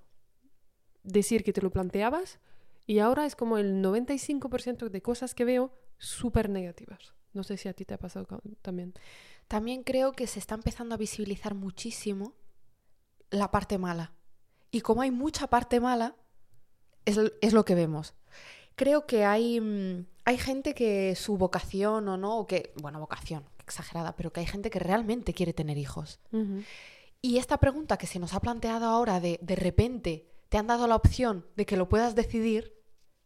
decir que te lo planteabas y ahora es como el 95% de cosas que veo súper negativas. No sé si a ti te ha pasado también.
También creo que se está empezando a visibilizar muchísimo la parte mala. Y como hay mucha parte mala, es, es lo que vemos. Creo que hay, mm, hay gente que su vocación o no, o que, bueno, vocación, exagerada, pero que hay gente que realmente quiere tener hijos. Y esta pregunta que se nos ha planteado ahora de de repente te han dado la opción de que lo puedas decidir,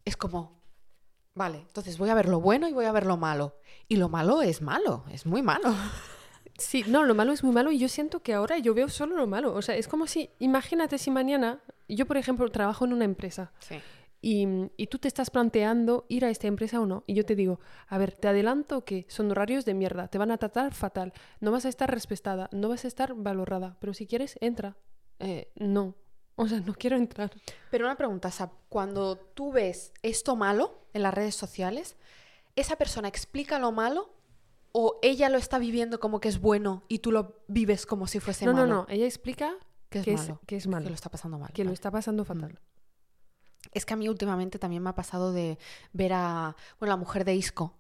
es como, vale, entonces voy a ver lo bueno y voy a ver lo malo. Y lo malo es malo, es muy malo. <laughs>
Sí, no, lo malo es muy malo y yo siento que ahora yo veo solo lo malo. O sea, es como si, imagínate si mañana, yo por ejemplo trabajo en una empresa
Sí.
Y, y tú te estás planteando ir a esta empresa o no. Y yo te digo, a ver, te adelanto que son horarios de mierda, te van a tratar fatal, no vas a estar respetada, no vas a estar valorada, pero si quieres, entra. Eh, no, <laughs> o sea, no quiero entrar.
Pero una pregunta, Sap, cuando tú ves esto malo en las redes sociales, ¿esa persona explica lo malo o ella lo está viviendo como que es bueno y tú lo vives como si fuese
No, no,
malo?
no, ella explica
Que es
que es,
malo.
que es malo,
Que lo está pasando mal.
que lo está pasando fatal.
Es que a mí últimamente también me ha pasado de ver a, bueno, la mujer de Isco,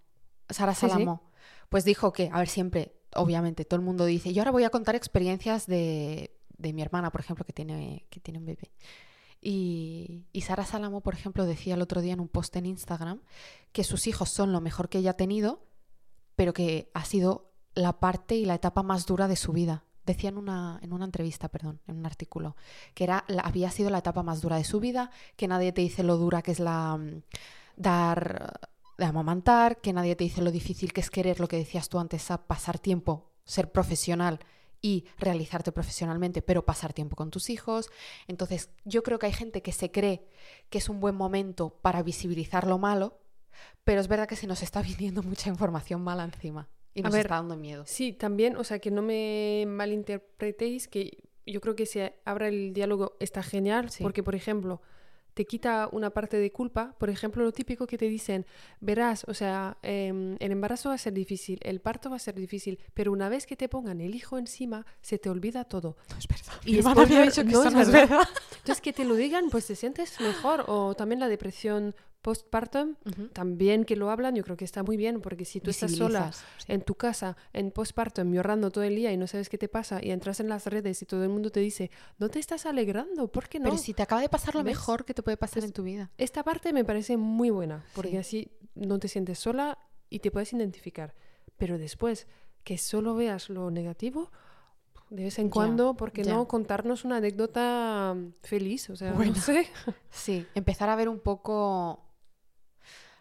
Sara
Sí, sí.
Salamo, pues dijo que, a ver, siempre, obviamente, todo el mundo dice, yo ahora voy a contar experiencias de, de mi hermana, por ejemplo, que tiene, que tiene un bebé. Y, y Sara Salamo, por ejemplo, decía el otro día en un post en Instagram que sus hijos son lo mejor que ella ha tenido, pero que ha sido la parte y la etapa más dura de su vida. Decía en una, en una entrevista, perdón, en un artículo, que era, la- había sido la etapa más dura de su vida, que nadie te dice lo dura que es la mm, dar, de amamantar, que nadie te dice lo difícil que es querer, lo que decías tú antes, a pasar tiempo, ser profesional y realizarte profesionalmente, pero pasar tiempo con tus hijos. Entonces, yo creo que hay gente que se cree que es un buen momento para visibilizar lo malo, pero es verdad que se nos está <laughs> viniendo mucha información mala encima y
A
nos
ver,
está dando miedo.
Sí, también, o sea, que no me malinterpretéis, que yo creo que si abra el diálogo está genial,
Sí.
porque, por ejemplo, te quita una parte de culpa. Por ejemplo, lo típico que te dicen, verás, o sea, em, el embarazo va a ser difícil, el parto va a ser difícil, pero una vez que te pongan el hijo encima, se te olvida todo.
No es verdad.
Y
Mi hermana me ha
spoiler,
dicho que
no
eso
es
no es
verdad.
verdad.
Entonces, que te lo digan, pues te sientes mejor. O también la depresión postpartum, también que lo hablan, yo creo que está muy bien, porque si tú estás sola
sí.
en tu casa, en postpartum, llorando todo el día y no sabes qué te pasa, y entras en las redes y todo el mundo te dice, no te estás alegrando, ¿por qué no?
Pero si te acaba de pasar lo
¿Ves?
mejor que te puede pasar
Es-
en tu vida.
Esta parte me parece muy buena, porque
Sí.
así no te sientes sola y te puedes identificar. Pero después, que solo veas lo negativo de vez en cuando, porque
ya.
no contarnos una anécdota feliz, o sea,
Bueno.
no sé.
Sí, empezar a ver un poco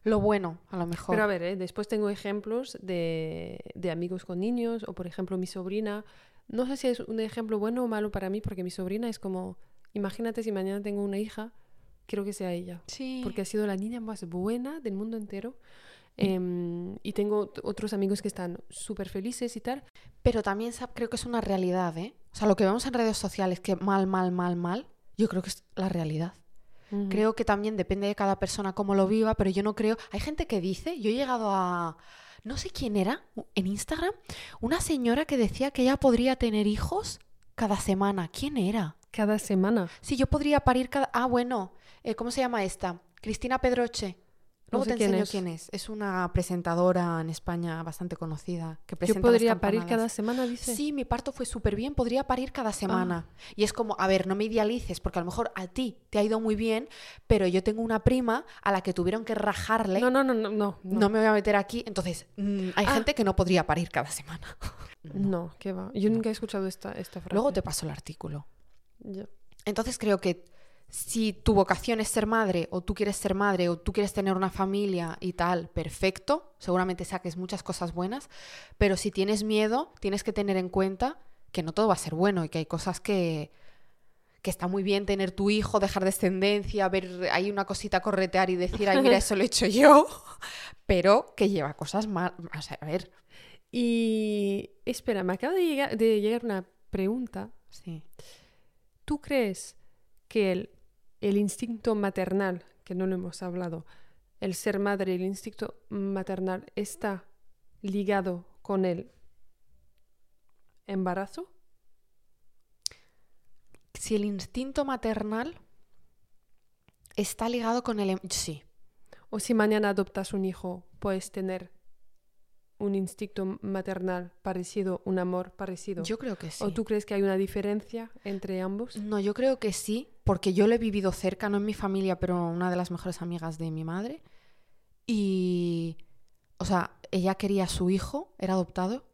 lo bueno, a lo mejor.
Pero a ver, ¿eh? después tengo ejemplos de, de amigos con niños, o por ejemplo mi sobrina. No sé si es un ejemplo bueno o malo para mí, porque mi sobrina es como, imagínate si mañana tengo una hija, quiero que sea ella,
sí.
porque ha sido la niña más buena del mundo entero. Em, y tengo otros amigos que están súper felices y tal.
Pero también creo que es una realidad, ¿eh? O sea, lo que vemos en redes sociales, que mal, mal, mal, mal, yo creo que es la realidad. Creo que también depende de cada persona cómo lo viva, pero yo no creo. Hay gente que dice, yo he llegado a. No sé quién era, en Instagram, una señora que decía que ella podría tener hijos cada semana. ¿Quién era?
Cada semana.
Sí, yo podría parir cada. Ah, bueno, eh, ¿cómo se llama esta? Cristina Pedroche.
No
Luego
sé
te
quién
enseño
es.
quién es. Es una presentadora en España bastante conocida. Que
Yo
presenta las
podría parir cada semana, dice.
Sí, mi parto fue súper bien, podría parir cada semana. Y es como, a ver, no me idealices, porque a lo mejor a ti te ha ido muy bien, pero yo tengo una prima a la que tuvieron que rajarle.
No, no, no, no, no.
No
No,
me voy a meter aquí. Entonces, mm, hay
Ah.
gente que no podría parir cada semana. <laughs>
no qué va. Yo nunca he escuchado esta, esta frase.
Luego te paso el artículo.
Ya.
Entonces creo que si tu vocación es ser madre, o tú quieres ser madre, o tú quieres tener una familia y tal, perfecto, seguramente saques muchas cosas buenas, pero si tienes miedo, tienes que tener en cuenta que no todo va a ser bueno y que hay cosas que, que está muy bien tener tu hijo, dejar descendencia, ver ahí una cosita corretear y decir, ay, mira, <laughs> eso lo he hecho yo, pero que lleva cosas mal. O sea, a ver,
Y espera, me acaba de llegar, de llegar una pregunta.
sí.
¿Tú crees que el, el instinto maternal, que no lo hemos hablado, el ser madre, el instinto maternal está ligado con el embarazo?
Si el instinto maternal está ligado con el... em- Sí,
¿O si mañana adoptas un hijo, puedes tener un instinto maternal parecido, un amor parecido?
yo creo que sí.
¿O tú crees que hay una diferencia entre ambos?
No, yo creo que sí, porque yo lo he vivido cerca, no en mi familia, pero una de las mejores amigas de mi madre. Y, o sea, ella quería a su hijo, era adoptado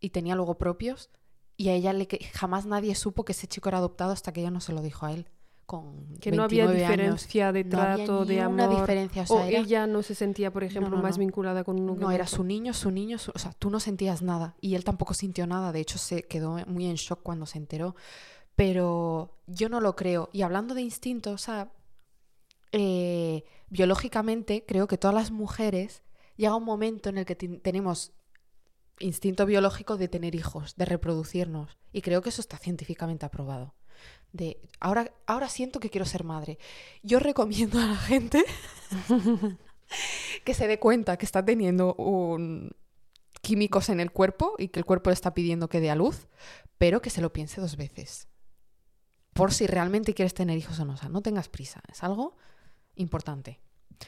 y tenía luego propios. Y a ella le que jamás nadie supo que ese chico era adoptado hasta que ella no se lo dijo a él. Con
Que no había
29 años.
diferencia de
No había
trato,
ni
de
una
amor.
diferencia, o
O,
sea, era-
ella no se sentía, por ejemplo,
no,
más vinculada con uno que
No, era su niño, su niño, su- o sea, tú no sentías nada y él tampoco sintió nada, de hecho se quedó muy en shock cuando se enteró, pero yo no lo creo. Y hablando de instinto, o sea, eh, biológicamente creo que todas las mujeres llega un momento en el que ten- tenemos instinto biológico de tener hijos, de reproducirnos, y creo que eso está científicamente aprobado. De ahora, ahora siento que quiero ser madre. Yo recomiendo a la gente <laughs> que se dé cuenta que está teniendo un químicos en el cuerpo y que el cuerpo le está pidiendo que dé a luz, pero que se lo piense dos veces. Por si realmente quieres tener hijos o no. O sea, no tengas prisa. Es algo importante.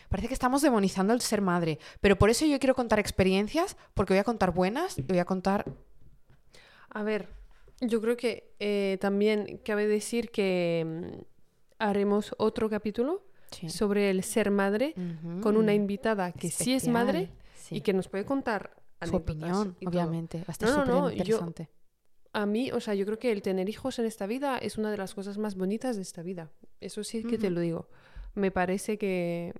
Parece que estamos demonizando el ser madre, pero por eso yo quiero contar experiencias, porque voy a contar buenas y voy a contar...
A ver, yo creo que eh, también cabe decir que mm, haremos otro capítulo
Sí.
sobre el ser madre con una invitada que sí es madre
Sí.
y que nos puede contar
su opinión, obviamente. Va a estar
No, no, no, yo-
interesante.
A mí, o sea, yo creo que el tener hijos en esta vida es una de las cosas más bonitas de esta vida. Eso sí que te lo digo. Me parece que,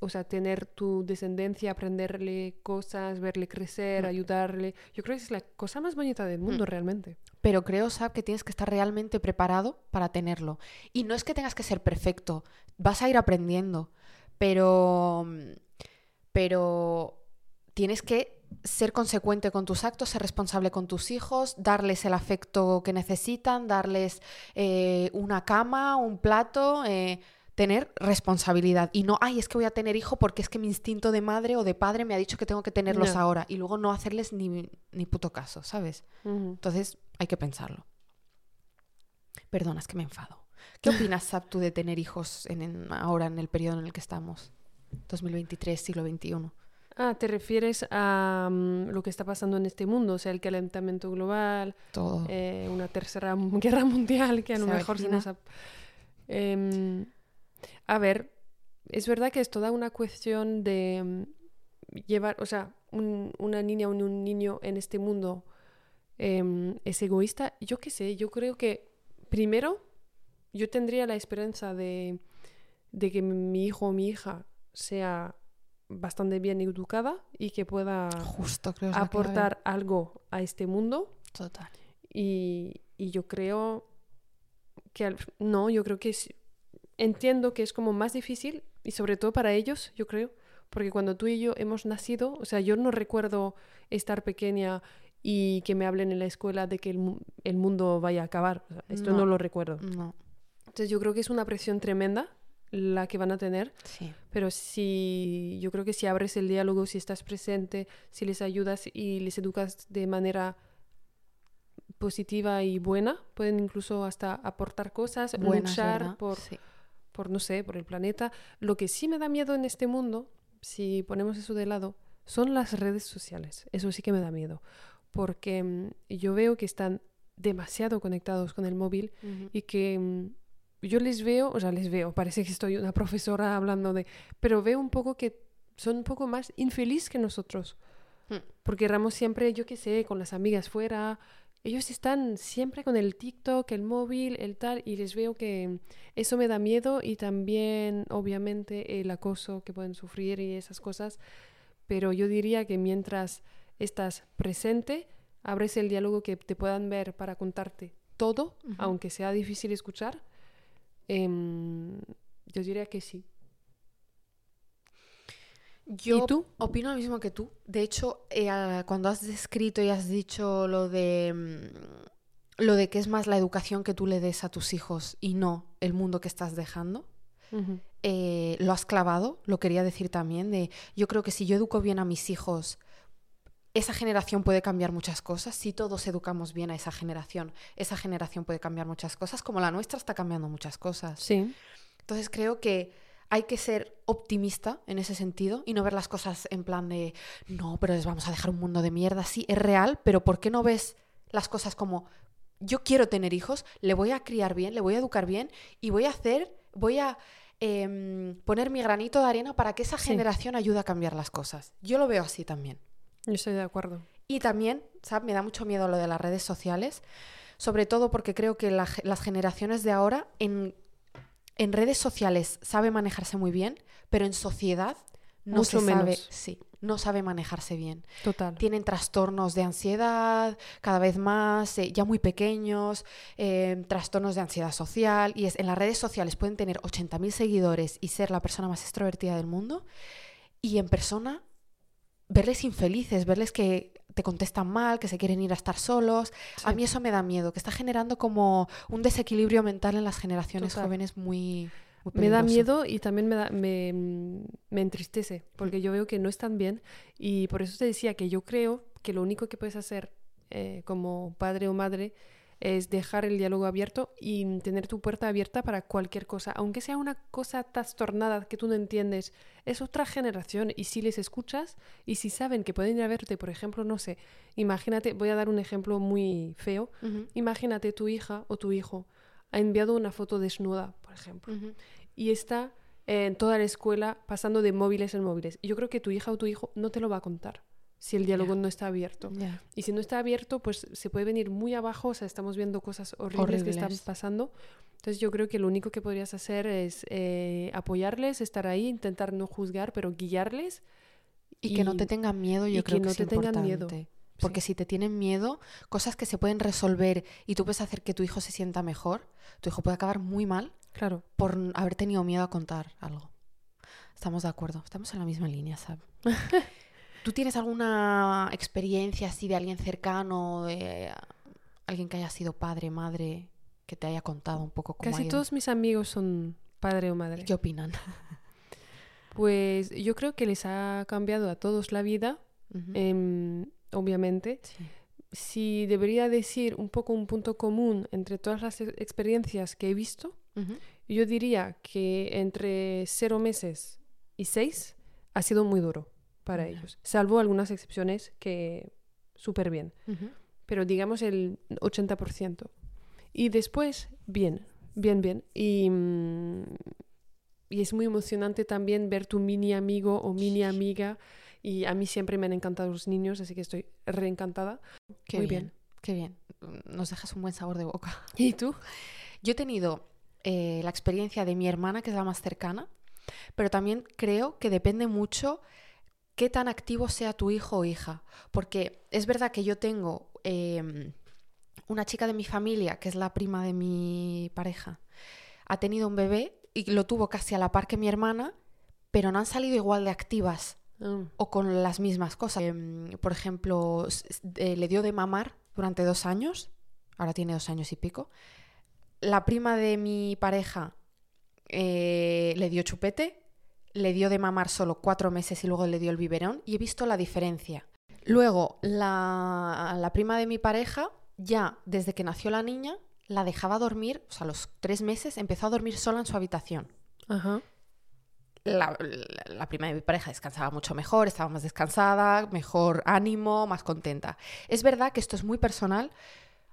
o sea, tener tu descendencia, aprenderle cosas, verle crecer, ayudarle, yo creo que es la cosa más bonita del mundo realmente.
Pero creo, Sab, que tienes que estar realmente preparado para tenerlo. Y no es que tengas que ser perfecto, vas a ir aprendiendo, pero, pero tienes que ser consecuente con tus actos, ser responsable con tus hijos, darles el afecto que necesitan, darles eh, una cama, un plato, eh, tener responsabilidad. Y no, ay, es que voy a tener hijo porque es que mi instinto de madre o de padre me ha dicho que tengo que tenerlos ahora. Y luego no hacerles ni, ni puto caso, ¿sabes? Entonces hay que pensarlo. Perdona, es que me enfado. ¿Qué opinas, Sab, tú de tener hijos en, en- ahora en el periodo en el que estamos? 2023, siglo XXI.
Ah, ¿te refieres a mm, lo que está pasando en este mundo? O sea, el calentamiento global,
Todo.
eh, una tercera <laughs> guerra mundial que a lo
Se
mejor se nos ha... Em, a ver, es verdad que es toda una cuestión de... mm, llevar, o sea, un- una niña o un niño en este mundo em, es egoísta, yo qué sé, yo creo que primero yo tendría la esperanza de, de que mi hijo o mi hija sea bastante bien educada y que pueda
Justo, creo
aportar algo a este mundo
Total.
y, y yo creo que al- no, yo creo que es- entiendo que es como más difícil y sobre todo para ellos, yo creo, porque cuando tú y yo hemos nacido, o sea, yo no recuerdo estar pequeña y que me hablen en la escuela de que el, mu- el mundo vaya a acabar, o sea, esto no.
No.
lo recuerdo.
No,
Entonces yo creo que es una presión tremenda la que van a tener,
sí.
pero si yo creo que si abres el diálogo, si estás presente, si les ayudas y les educas de manera positiva y buena, pueden incluso hasta aportar cosas,
Buenas,
luchar
¿verdad?
por,
Sí.
por, no sé, por el planeta. Lo que sí me da miedo en este mundo, si ponemos eso de lado, son las redes sociales. Eso sí que me da miedo, porque mm, yo veo que están demasiado conectados con el móvil y que mm, yo les veo, o sea, les veo, parece que estoy una profesora hablando de, pero veo un poco que son un poco más infeliz que nosotros.
Hmm.
Porque Ramos siempre, yo qué sé, con las amigas fuera, ellos están siempre con el TikTok, el móvil, el tal, y les veo que eso me da miedo y también, obviamente, el acoso que pueden sufrir y esas cosas. Pero yo diría que mientras estás presente, abres el diálogo que te puedan ver para contarte todo,
Ujú.
aunque sea difícil escuchar, em, yo diría que sí.
Yo
¿Y tú?
opino lo mismo que tú. De hecho, eh, cuando has descrito y has dicho lo de mm, lo de que es más la educación que tú le des a tus hijos y no el mundo que estás dejando, eh, lo has clavado. Lo quería decir también. De, yo creo que si yo educo bien a mis hijos, esa generación puede cambiar muchas cosas. Si todos educamos bien a esa generación, esa generación puede cambiar muchas cosas, como la nuestra está cambiando muchas cosas.
Sí,
Entonces creo que hay que ser optimista en ese sentido y no ver las cosas en plan de, no, pero les vamos a dejar un mundo de mierda. Sí, es real, pero ¿por qué no ves las cosas como, yo quiero tener hijos, le voy a criar bien, le voy a educar bien y voy a hacer, voy a em, poner mi granito de arena para que esa
Sí.
generación ayude a cambiar las cosas? Yo lo veo así también.
Yo estoy de acuerdo.
Y también, ¿sabes? Me da mucho miedo lo de las redes sociales, sobre todo porque creo que la las generaciones de ahora en, en redes sociales sabe manejarse muy bien, pero en sociedad no
Mucho
se sabe,
menos.
sí, no sabe manejarse bien.
Total.
Tienen trastornos de ansiedad cada vez más, eh, ya muy pequeños, eh, trastornos de ansiedad social. Y es, en las redes sociales pueden tener 80.000 seguidores y ser la persona más extrovertida del mundo. Y en persona, verles infelices, verles que te contestan mal, que se quieren ir a estar solos. A mí eso me da miedo, que está generando como un desequilibrio mental en las generaciones
Total.
jóvenes muy, muy
Me da miedo y también me, da- me, me entristece, porque yo veo que no están bien y por eso te decía que yo creo que lo único que puedes hacer eh, como padre o madre es dejar el diálogo abierto y tener tu puerta abierta para cualquier cosa, aunque sea una cosa trastornada que tú no entiendes, es otra generación y si les escuchas y si saben que pueden ir a verte, por ejemplo, no sé, imagínate, voy a dar un ejemplo muy feo, imagínate tu hija o tu hijo ha enviado una foto desnuda, por ejemplo y está en toda la escuela pasando de móviles en móviles. Y yo creo que tu hija o tu hijo no te lo va a contar si el diálogo no está abierto. Y si no está abierto, pues se puede venir muy abajo, o sea, estamos viendo cosas horribles, que están pasando. Entonces yo creo que lo único que podrías hacer es eh, apoyarles, estar ahí, intentar no juzgar, pero guiarles.
Y, que no te tengan miedo, yo
y
creo
que
que,
no
es
te tengan miedo.
importante. Porque si te tienen miedo, cosas que se pueden resolver y tú puedes hacer que tu hijo se sienta mejor, tu hijo puede acabar muy mal
Claro.
por haber tenido miedo a contar algo. Estamos de acuerdo, estamos en la misma línea, ¿sabes? <laughs> ¿Tú tienes alguna experiencia así de alguien cercano, de alguien que haya sido padre, madre, que te haya contado un poco cómo
Casi todos mis amigos son padre o madre.
¿Qué opinan? <laughs>
Pues yo creo que les ha cambiado a todos la vida, em, obviamente.
Sí.
si debería decir un poco un punto común entre todas las experiencias que he visto, yo diría que entre cero meses y seis ha sido muy duro para ellos, salvo algunas excepciones que súper bien,
Ujú.
pero digamos el 80%. Y después, bien, bien, bien. Y, mm, y es muy emocionante también ver tu mini amigo o mini amiga Y a mí siempre me han encantado los niños, así que estoy reencantada.
Qué
Muy
bien,
bien.
Qué bien. Nos dejas un buen sabor de boca.
¿Y tú?
Yo he tenido eh, la experiencia de mi hermana, que es la más cercana, pero también creo que depende mucho qué tan activo sea tu hijo o hija. Porque es verdad que yo tengo em, una chica de mi familia, que es la prima de mi pareja, ha tenido un bebé y lo tuvo casi a la par que mi hermana, pero no han salido igual de activas
Mm.
o con las mismas cosas. Em, por ejemplo, eh, le dio de mamar durante dos años, ahora tiene dos años y pico. La prima de mi pareja eh, le dio chupete, le dio de mamar solo cuatro meses y luego le dio el biberón y he visto la diferencia. Luego, la, la prima de mi pareja, ya desde que nació la niña, la dejaba dormir, o sea, a los tres meses empezó a dormir sola en su habitación
Ajá.
la, la- la prima de mi pareja descansaba mucho mejor, estaba más descansada, mejor ánimo, más contenta. Es verdad que esto es muy personal.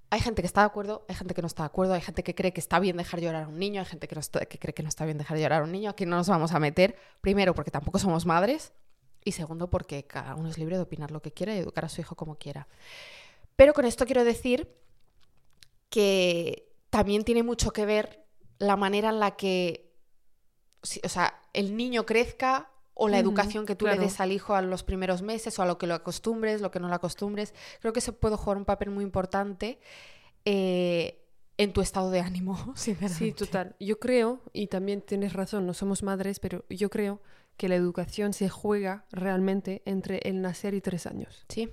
Hay gente que está de acuerdo, hay gente que no está de acuerdo, hay gente que cree que está bien dejar llorar a un niño, hay gente que, no cree que no está bien dejar llorar a un niño. Aquí no nos vamos a meter, primero porque tampoco somos madres y segundo porque cada uno es libre de opinar lo que quiera y educar a su hijo como quiera. Pero con esto quiero decir que también tiene mucho que ver la manera en la que, o sea, el niño crezca o la educación que tú
claro.
le des al hijo a los primeros meses o a lo que lo acostumbres, lo que no lo acostumbres. Creo que se puede jugar un papel muy importante eh, en tu estado de ánimo, <laughs>
Sí, total. Yo creo, y también tienes razón, no somos madres, pero yo creo que la educación se juega realmente entre el nacer y tres años.
Sí,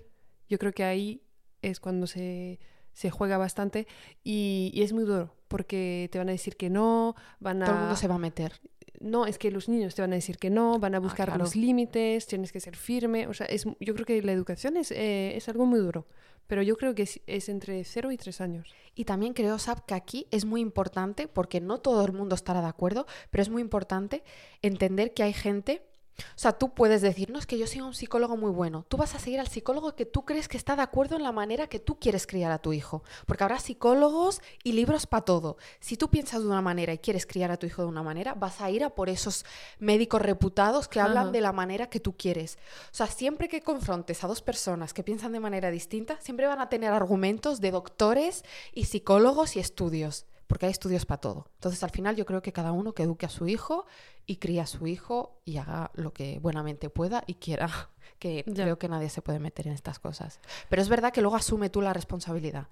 Yo creo que ahí es cuando se, se juega bastante y, y es muy duro porque te van a decir que no, van a...
todo el mundo se va a meter.
No, es que los niños te van a decir que no, van a buscar
claro.
los límites, tienes que ser firme. O sea, es, yo creo que la educación es, eh, es algo muy duro, pero yo creo que es, es entre 0 y 3 años.
Y también creo, Sab, que aquí es muy importante, porque no todo el mundo estará de acuerdo, pero es muy importante entender que hay gente. O sea, tú puedes decir, no, es que yo soy un psicólogo muy bueno. Tú vas a seguir al psicólogo que tú crees que está de acuerdo en la manera que tú quieres criar a tu hijo. Porque habrá psicólogos y libros para todo. Si tú piensas de una manera y quieres criar a tu hijo de una manera, vas a ir a por esos médicos reputados que hablan de la manera que tú quieres. O sea, siempre que confrontes a dos personas que piensan de manera distinta, siempre van a tener argumentos de doctores y psicólogos y estudios, porque hay estudios para todo. Entonces, al final yo creo que cada uno que eduque a su hijo y críe a su hijo y haga lo que buenamente pueda y quiera, <laughs> que
Ya.
creo que nadie se puede meter en estas cosas. Pero es verdad que luego asume tú la responsabilidad.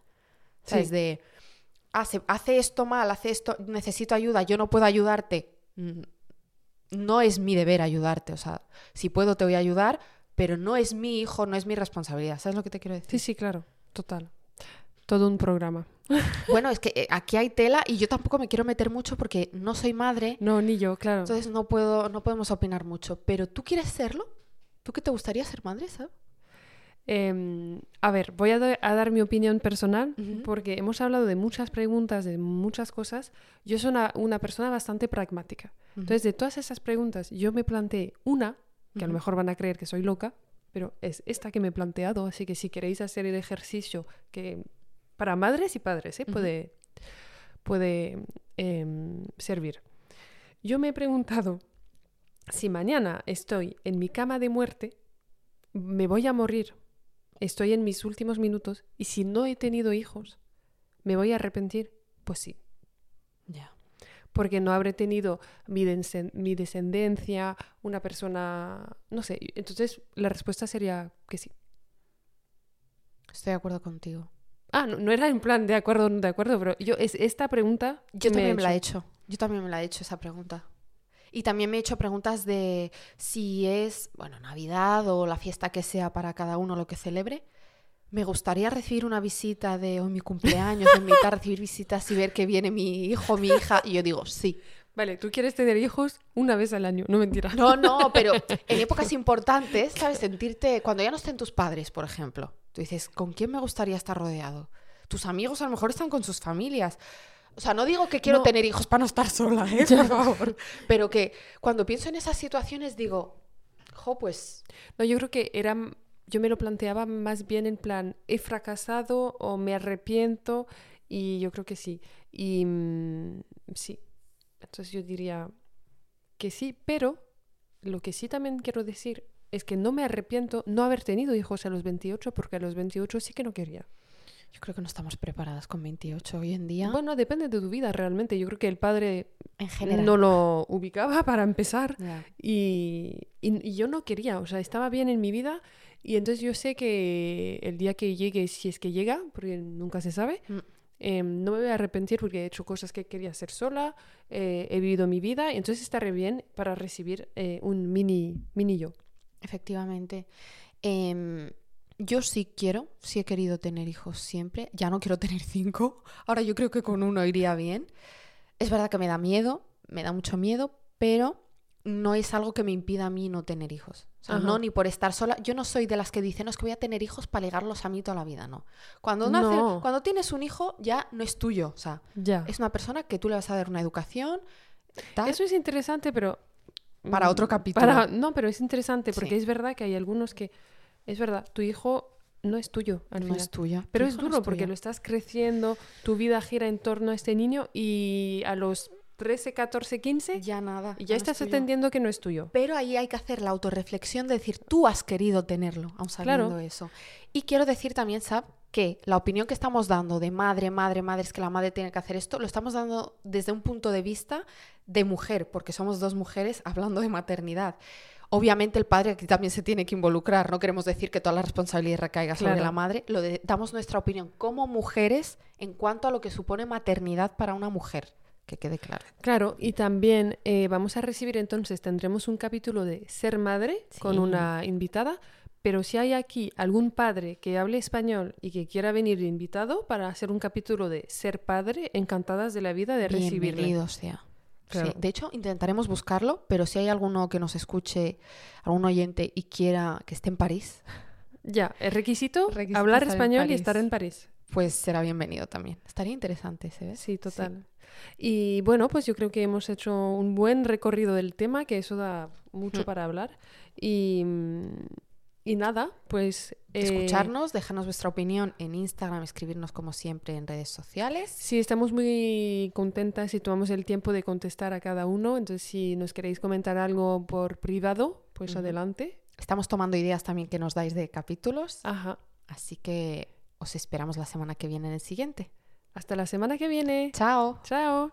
¿Sabes?
Sí.
De, hace, hace esto mal, hace esto, necesito ayuda, yo no puedo ayudarte. Mm, No es mi deber ayudarte. O sea, si puedo te voy a ayudar, pero no es mi hijo, no es mi responsabilidad. ¿Sabes lo que te quiero decir?
Sí, sí, claro, total. Todo un programa.
Bueno, es que eh, aquí hay tela y yo tampoco me quiero meter mucho porque no soy madre,
No, ni yo, claro.
entonces no puedo, no podemos opinar mucho. Pero ¿tú quieres serlo? ¿Tú qué te gustaría ser madre, sabes?
Em, a ver, voy a, a dar mi opinión personal
Ujú.
porque hemos hablado de muchas preguntas, de muchas cosas. Yo soy una, una persona bastante pragmática. Entonces, de todas esas preguntas, yo me planteé una, que a lo mejor van a creer que soy loca, pero es esta que me he planteado. Así que si queréis hacer el ejercicio que para madres y padres ¿eh? Puede, puede em, servir. Yo me he preguntado si mañana estoy en mi cama de muerte, me voy a morir, estoy en mis últimos minutos y si no he tenido hijos, ¿me voy a arrepentir? Pues sí,
Ya.
porque no habré tenido mi descendencia, una persona, no sé, entonces la respuesta sería que sí.
Estoy de acuerdo contigo.
Ah, no, no era en plan de acuerdo o no de acuerdo, pero yo es esta pregunta
Yo también
he
me la he
hecho.
Yo también me la he hecho esa pregunta. Y también me he hecho preguntas de si es, bueno, Navidad o la fiesta que sea para cada uno lo que celebre. Me gustaría recibir una visita de hoy mi cumpleaños, me invita a recibir visitas y ver que viene mi hijo, mi hija. Y yo digo, sí.
Vale, tú quieres tener hijos una vez al año, no mentira.
No, no, pero <laughs> en épocas importantes, ¿sabes? Sentirte, cuando ya no estén tus padres, por ejemplo, tú dices, ¿con quién me gustaría estar rodeado? Tus amigos a lo mejor están con sus familias. O sea, no digo que quiero
No.
tener hijos para no estar sola, ¿eh? <laughs> Por favor. Pero que cuando pienso en esas situaciones digo, jo, pues
No, yo creo que era, yo me lo planteaba más bien en plan, he fracasado o me arrepiento y yo creo que sí. Y mm, sí, entonces yo diría que sí, pero lo que sí también quiero decir es que no me arrepiento no haber tenido hijos a los 28 porque a los 28 sí que no quería.
Yo creo que no estamos preparadas con 28 hoy en día.
Bueno, depende de tu vida realmente. Yo creo que el padre
en general.
no lo ubicaba <laughs> para empezar
Ya.
y, y- y yo no quería, o sea, estaba bien en mi vida y entonces yo sé que el día que llegue, si es que llega, porque nunca se sabe,
Mm.
em, no me voy a arrepentir porque he hecho cosas que quería hacer sola, eh, he vivido mi vida y entonces estaré bien para recibir eh, un mini, mini yo.
Efectivamente. Em, yo sí quiero, sí he querido tener hijos siempre. Ya no quiero <laughs> tener cinco. Ahora yo creo que con uno iría bien. Es verdad que me da miedo, me da mucho miedo, pero no es algo que me impida a mí no tener hijos. O sea,
Ajá.
no ni por estar sola. Yo no soy de las que dicen, no, es que voy a tener hijos para ligarlos a mí toda la vida, no. Cuando, nace-
No.
cuando tienes un hijo, ya no es tuyo. O sea,
Ya.
es una persona que tú le vas a dar una educación. tal.
Eso es interesante, pero...
Para
mm,
otro capítulo.
para- No, pero es interesante porque
Sí.
es verdad que hay algunos que... Es verdad, tu hijo no es tuyo al
no
final.
es tuyo.
Pero
Tu
es
no
duro porque lo estás creciendo, tu vida gira en torno a este niño y a los 13, 14, 15
Ya nada.
y ya
es
estás entendiendo que no es tuyo.
Pero ahí hay que hacer la autorreflexión de decir, tú has querido tenerlo, aun sabiendo
Claro.
eso. Y quiero decir también, Sab, que la opinión que estamos dando de madre, madre, madre, es que la madre tiene que hacer esto, lo estamos dando desde un punto de vista de mujer, porque somos dos mujeres hablando de maternidad. Obviamente el padre aquí también se tiene que involucrar, no queremos decir que toda la responsabilidad recaiga sobre
Claro.
la madre, lo de- damos nuestra opinión como mujeres en cuanto a lo que supone maternidad para una mujer, que quede claro.
Claro, y también eh, vamos a recibir entonces, tendremos un capítulo de ser madre con una invitada, pero si hay aquí algún padre que hable español y que quiera venir invitado para hacer un capítulo de ser padre, encantadas de la vida de recibirle.
Bienvenidos sea.
Claro.
Sí, De hecho, intentaremos buscarlo, pero si hay alguno que nos escuche, algún oyente y quiera que esté en París,
Ya, el requisito,
Requisito
hablar español y estar en París.
pues será bienvenido también. Estaría interesante, ¿se ve?
Sí, total. Y bueno, pues yo creo que hemos hecho un buen recorrido del tema, que eso da mucho
Mm.
para hablar. Y, mm, y nada, pues... Eh,
Escucharnos, dejarnos vuestra opinión en Instagram, escribirnos como siempre en redes sociales.
Sí, estamos muy contentas y tomamos el tiempo de contestar a cada uno. Entonces, si nos queréis comentar algo por privado, pues adelante.
Estamos tomando ideas también que nos dais de capítulos.
Ajá.
Así que os esperamos la semana que viene en el siguiente.
Hasta la semana que viene.
Chao.
Chao.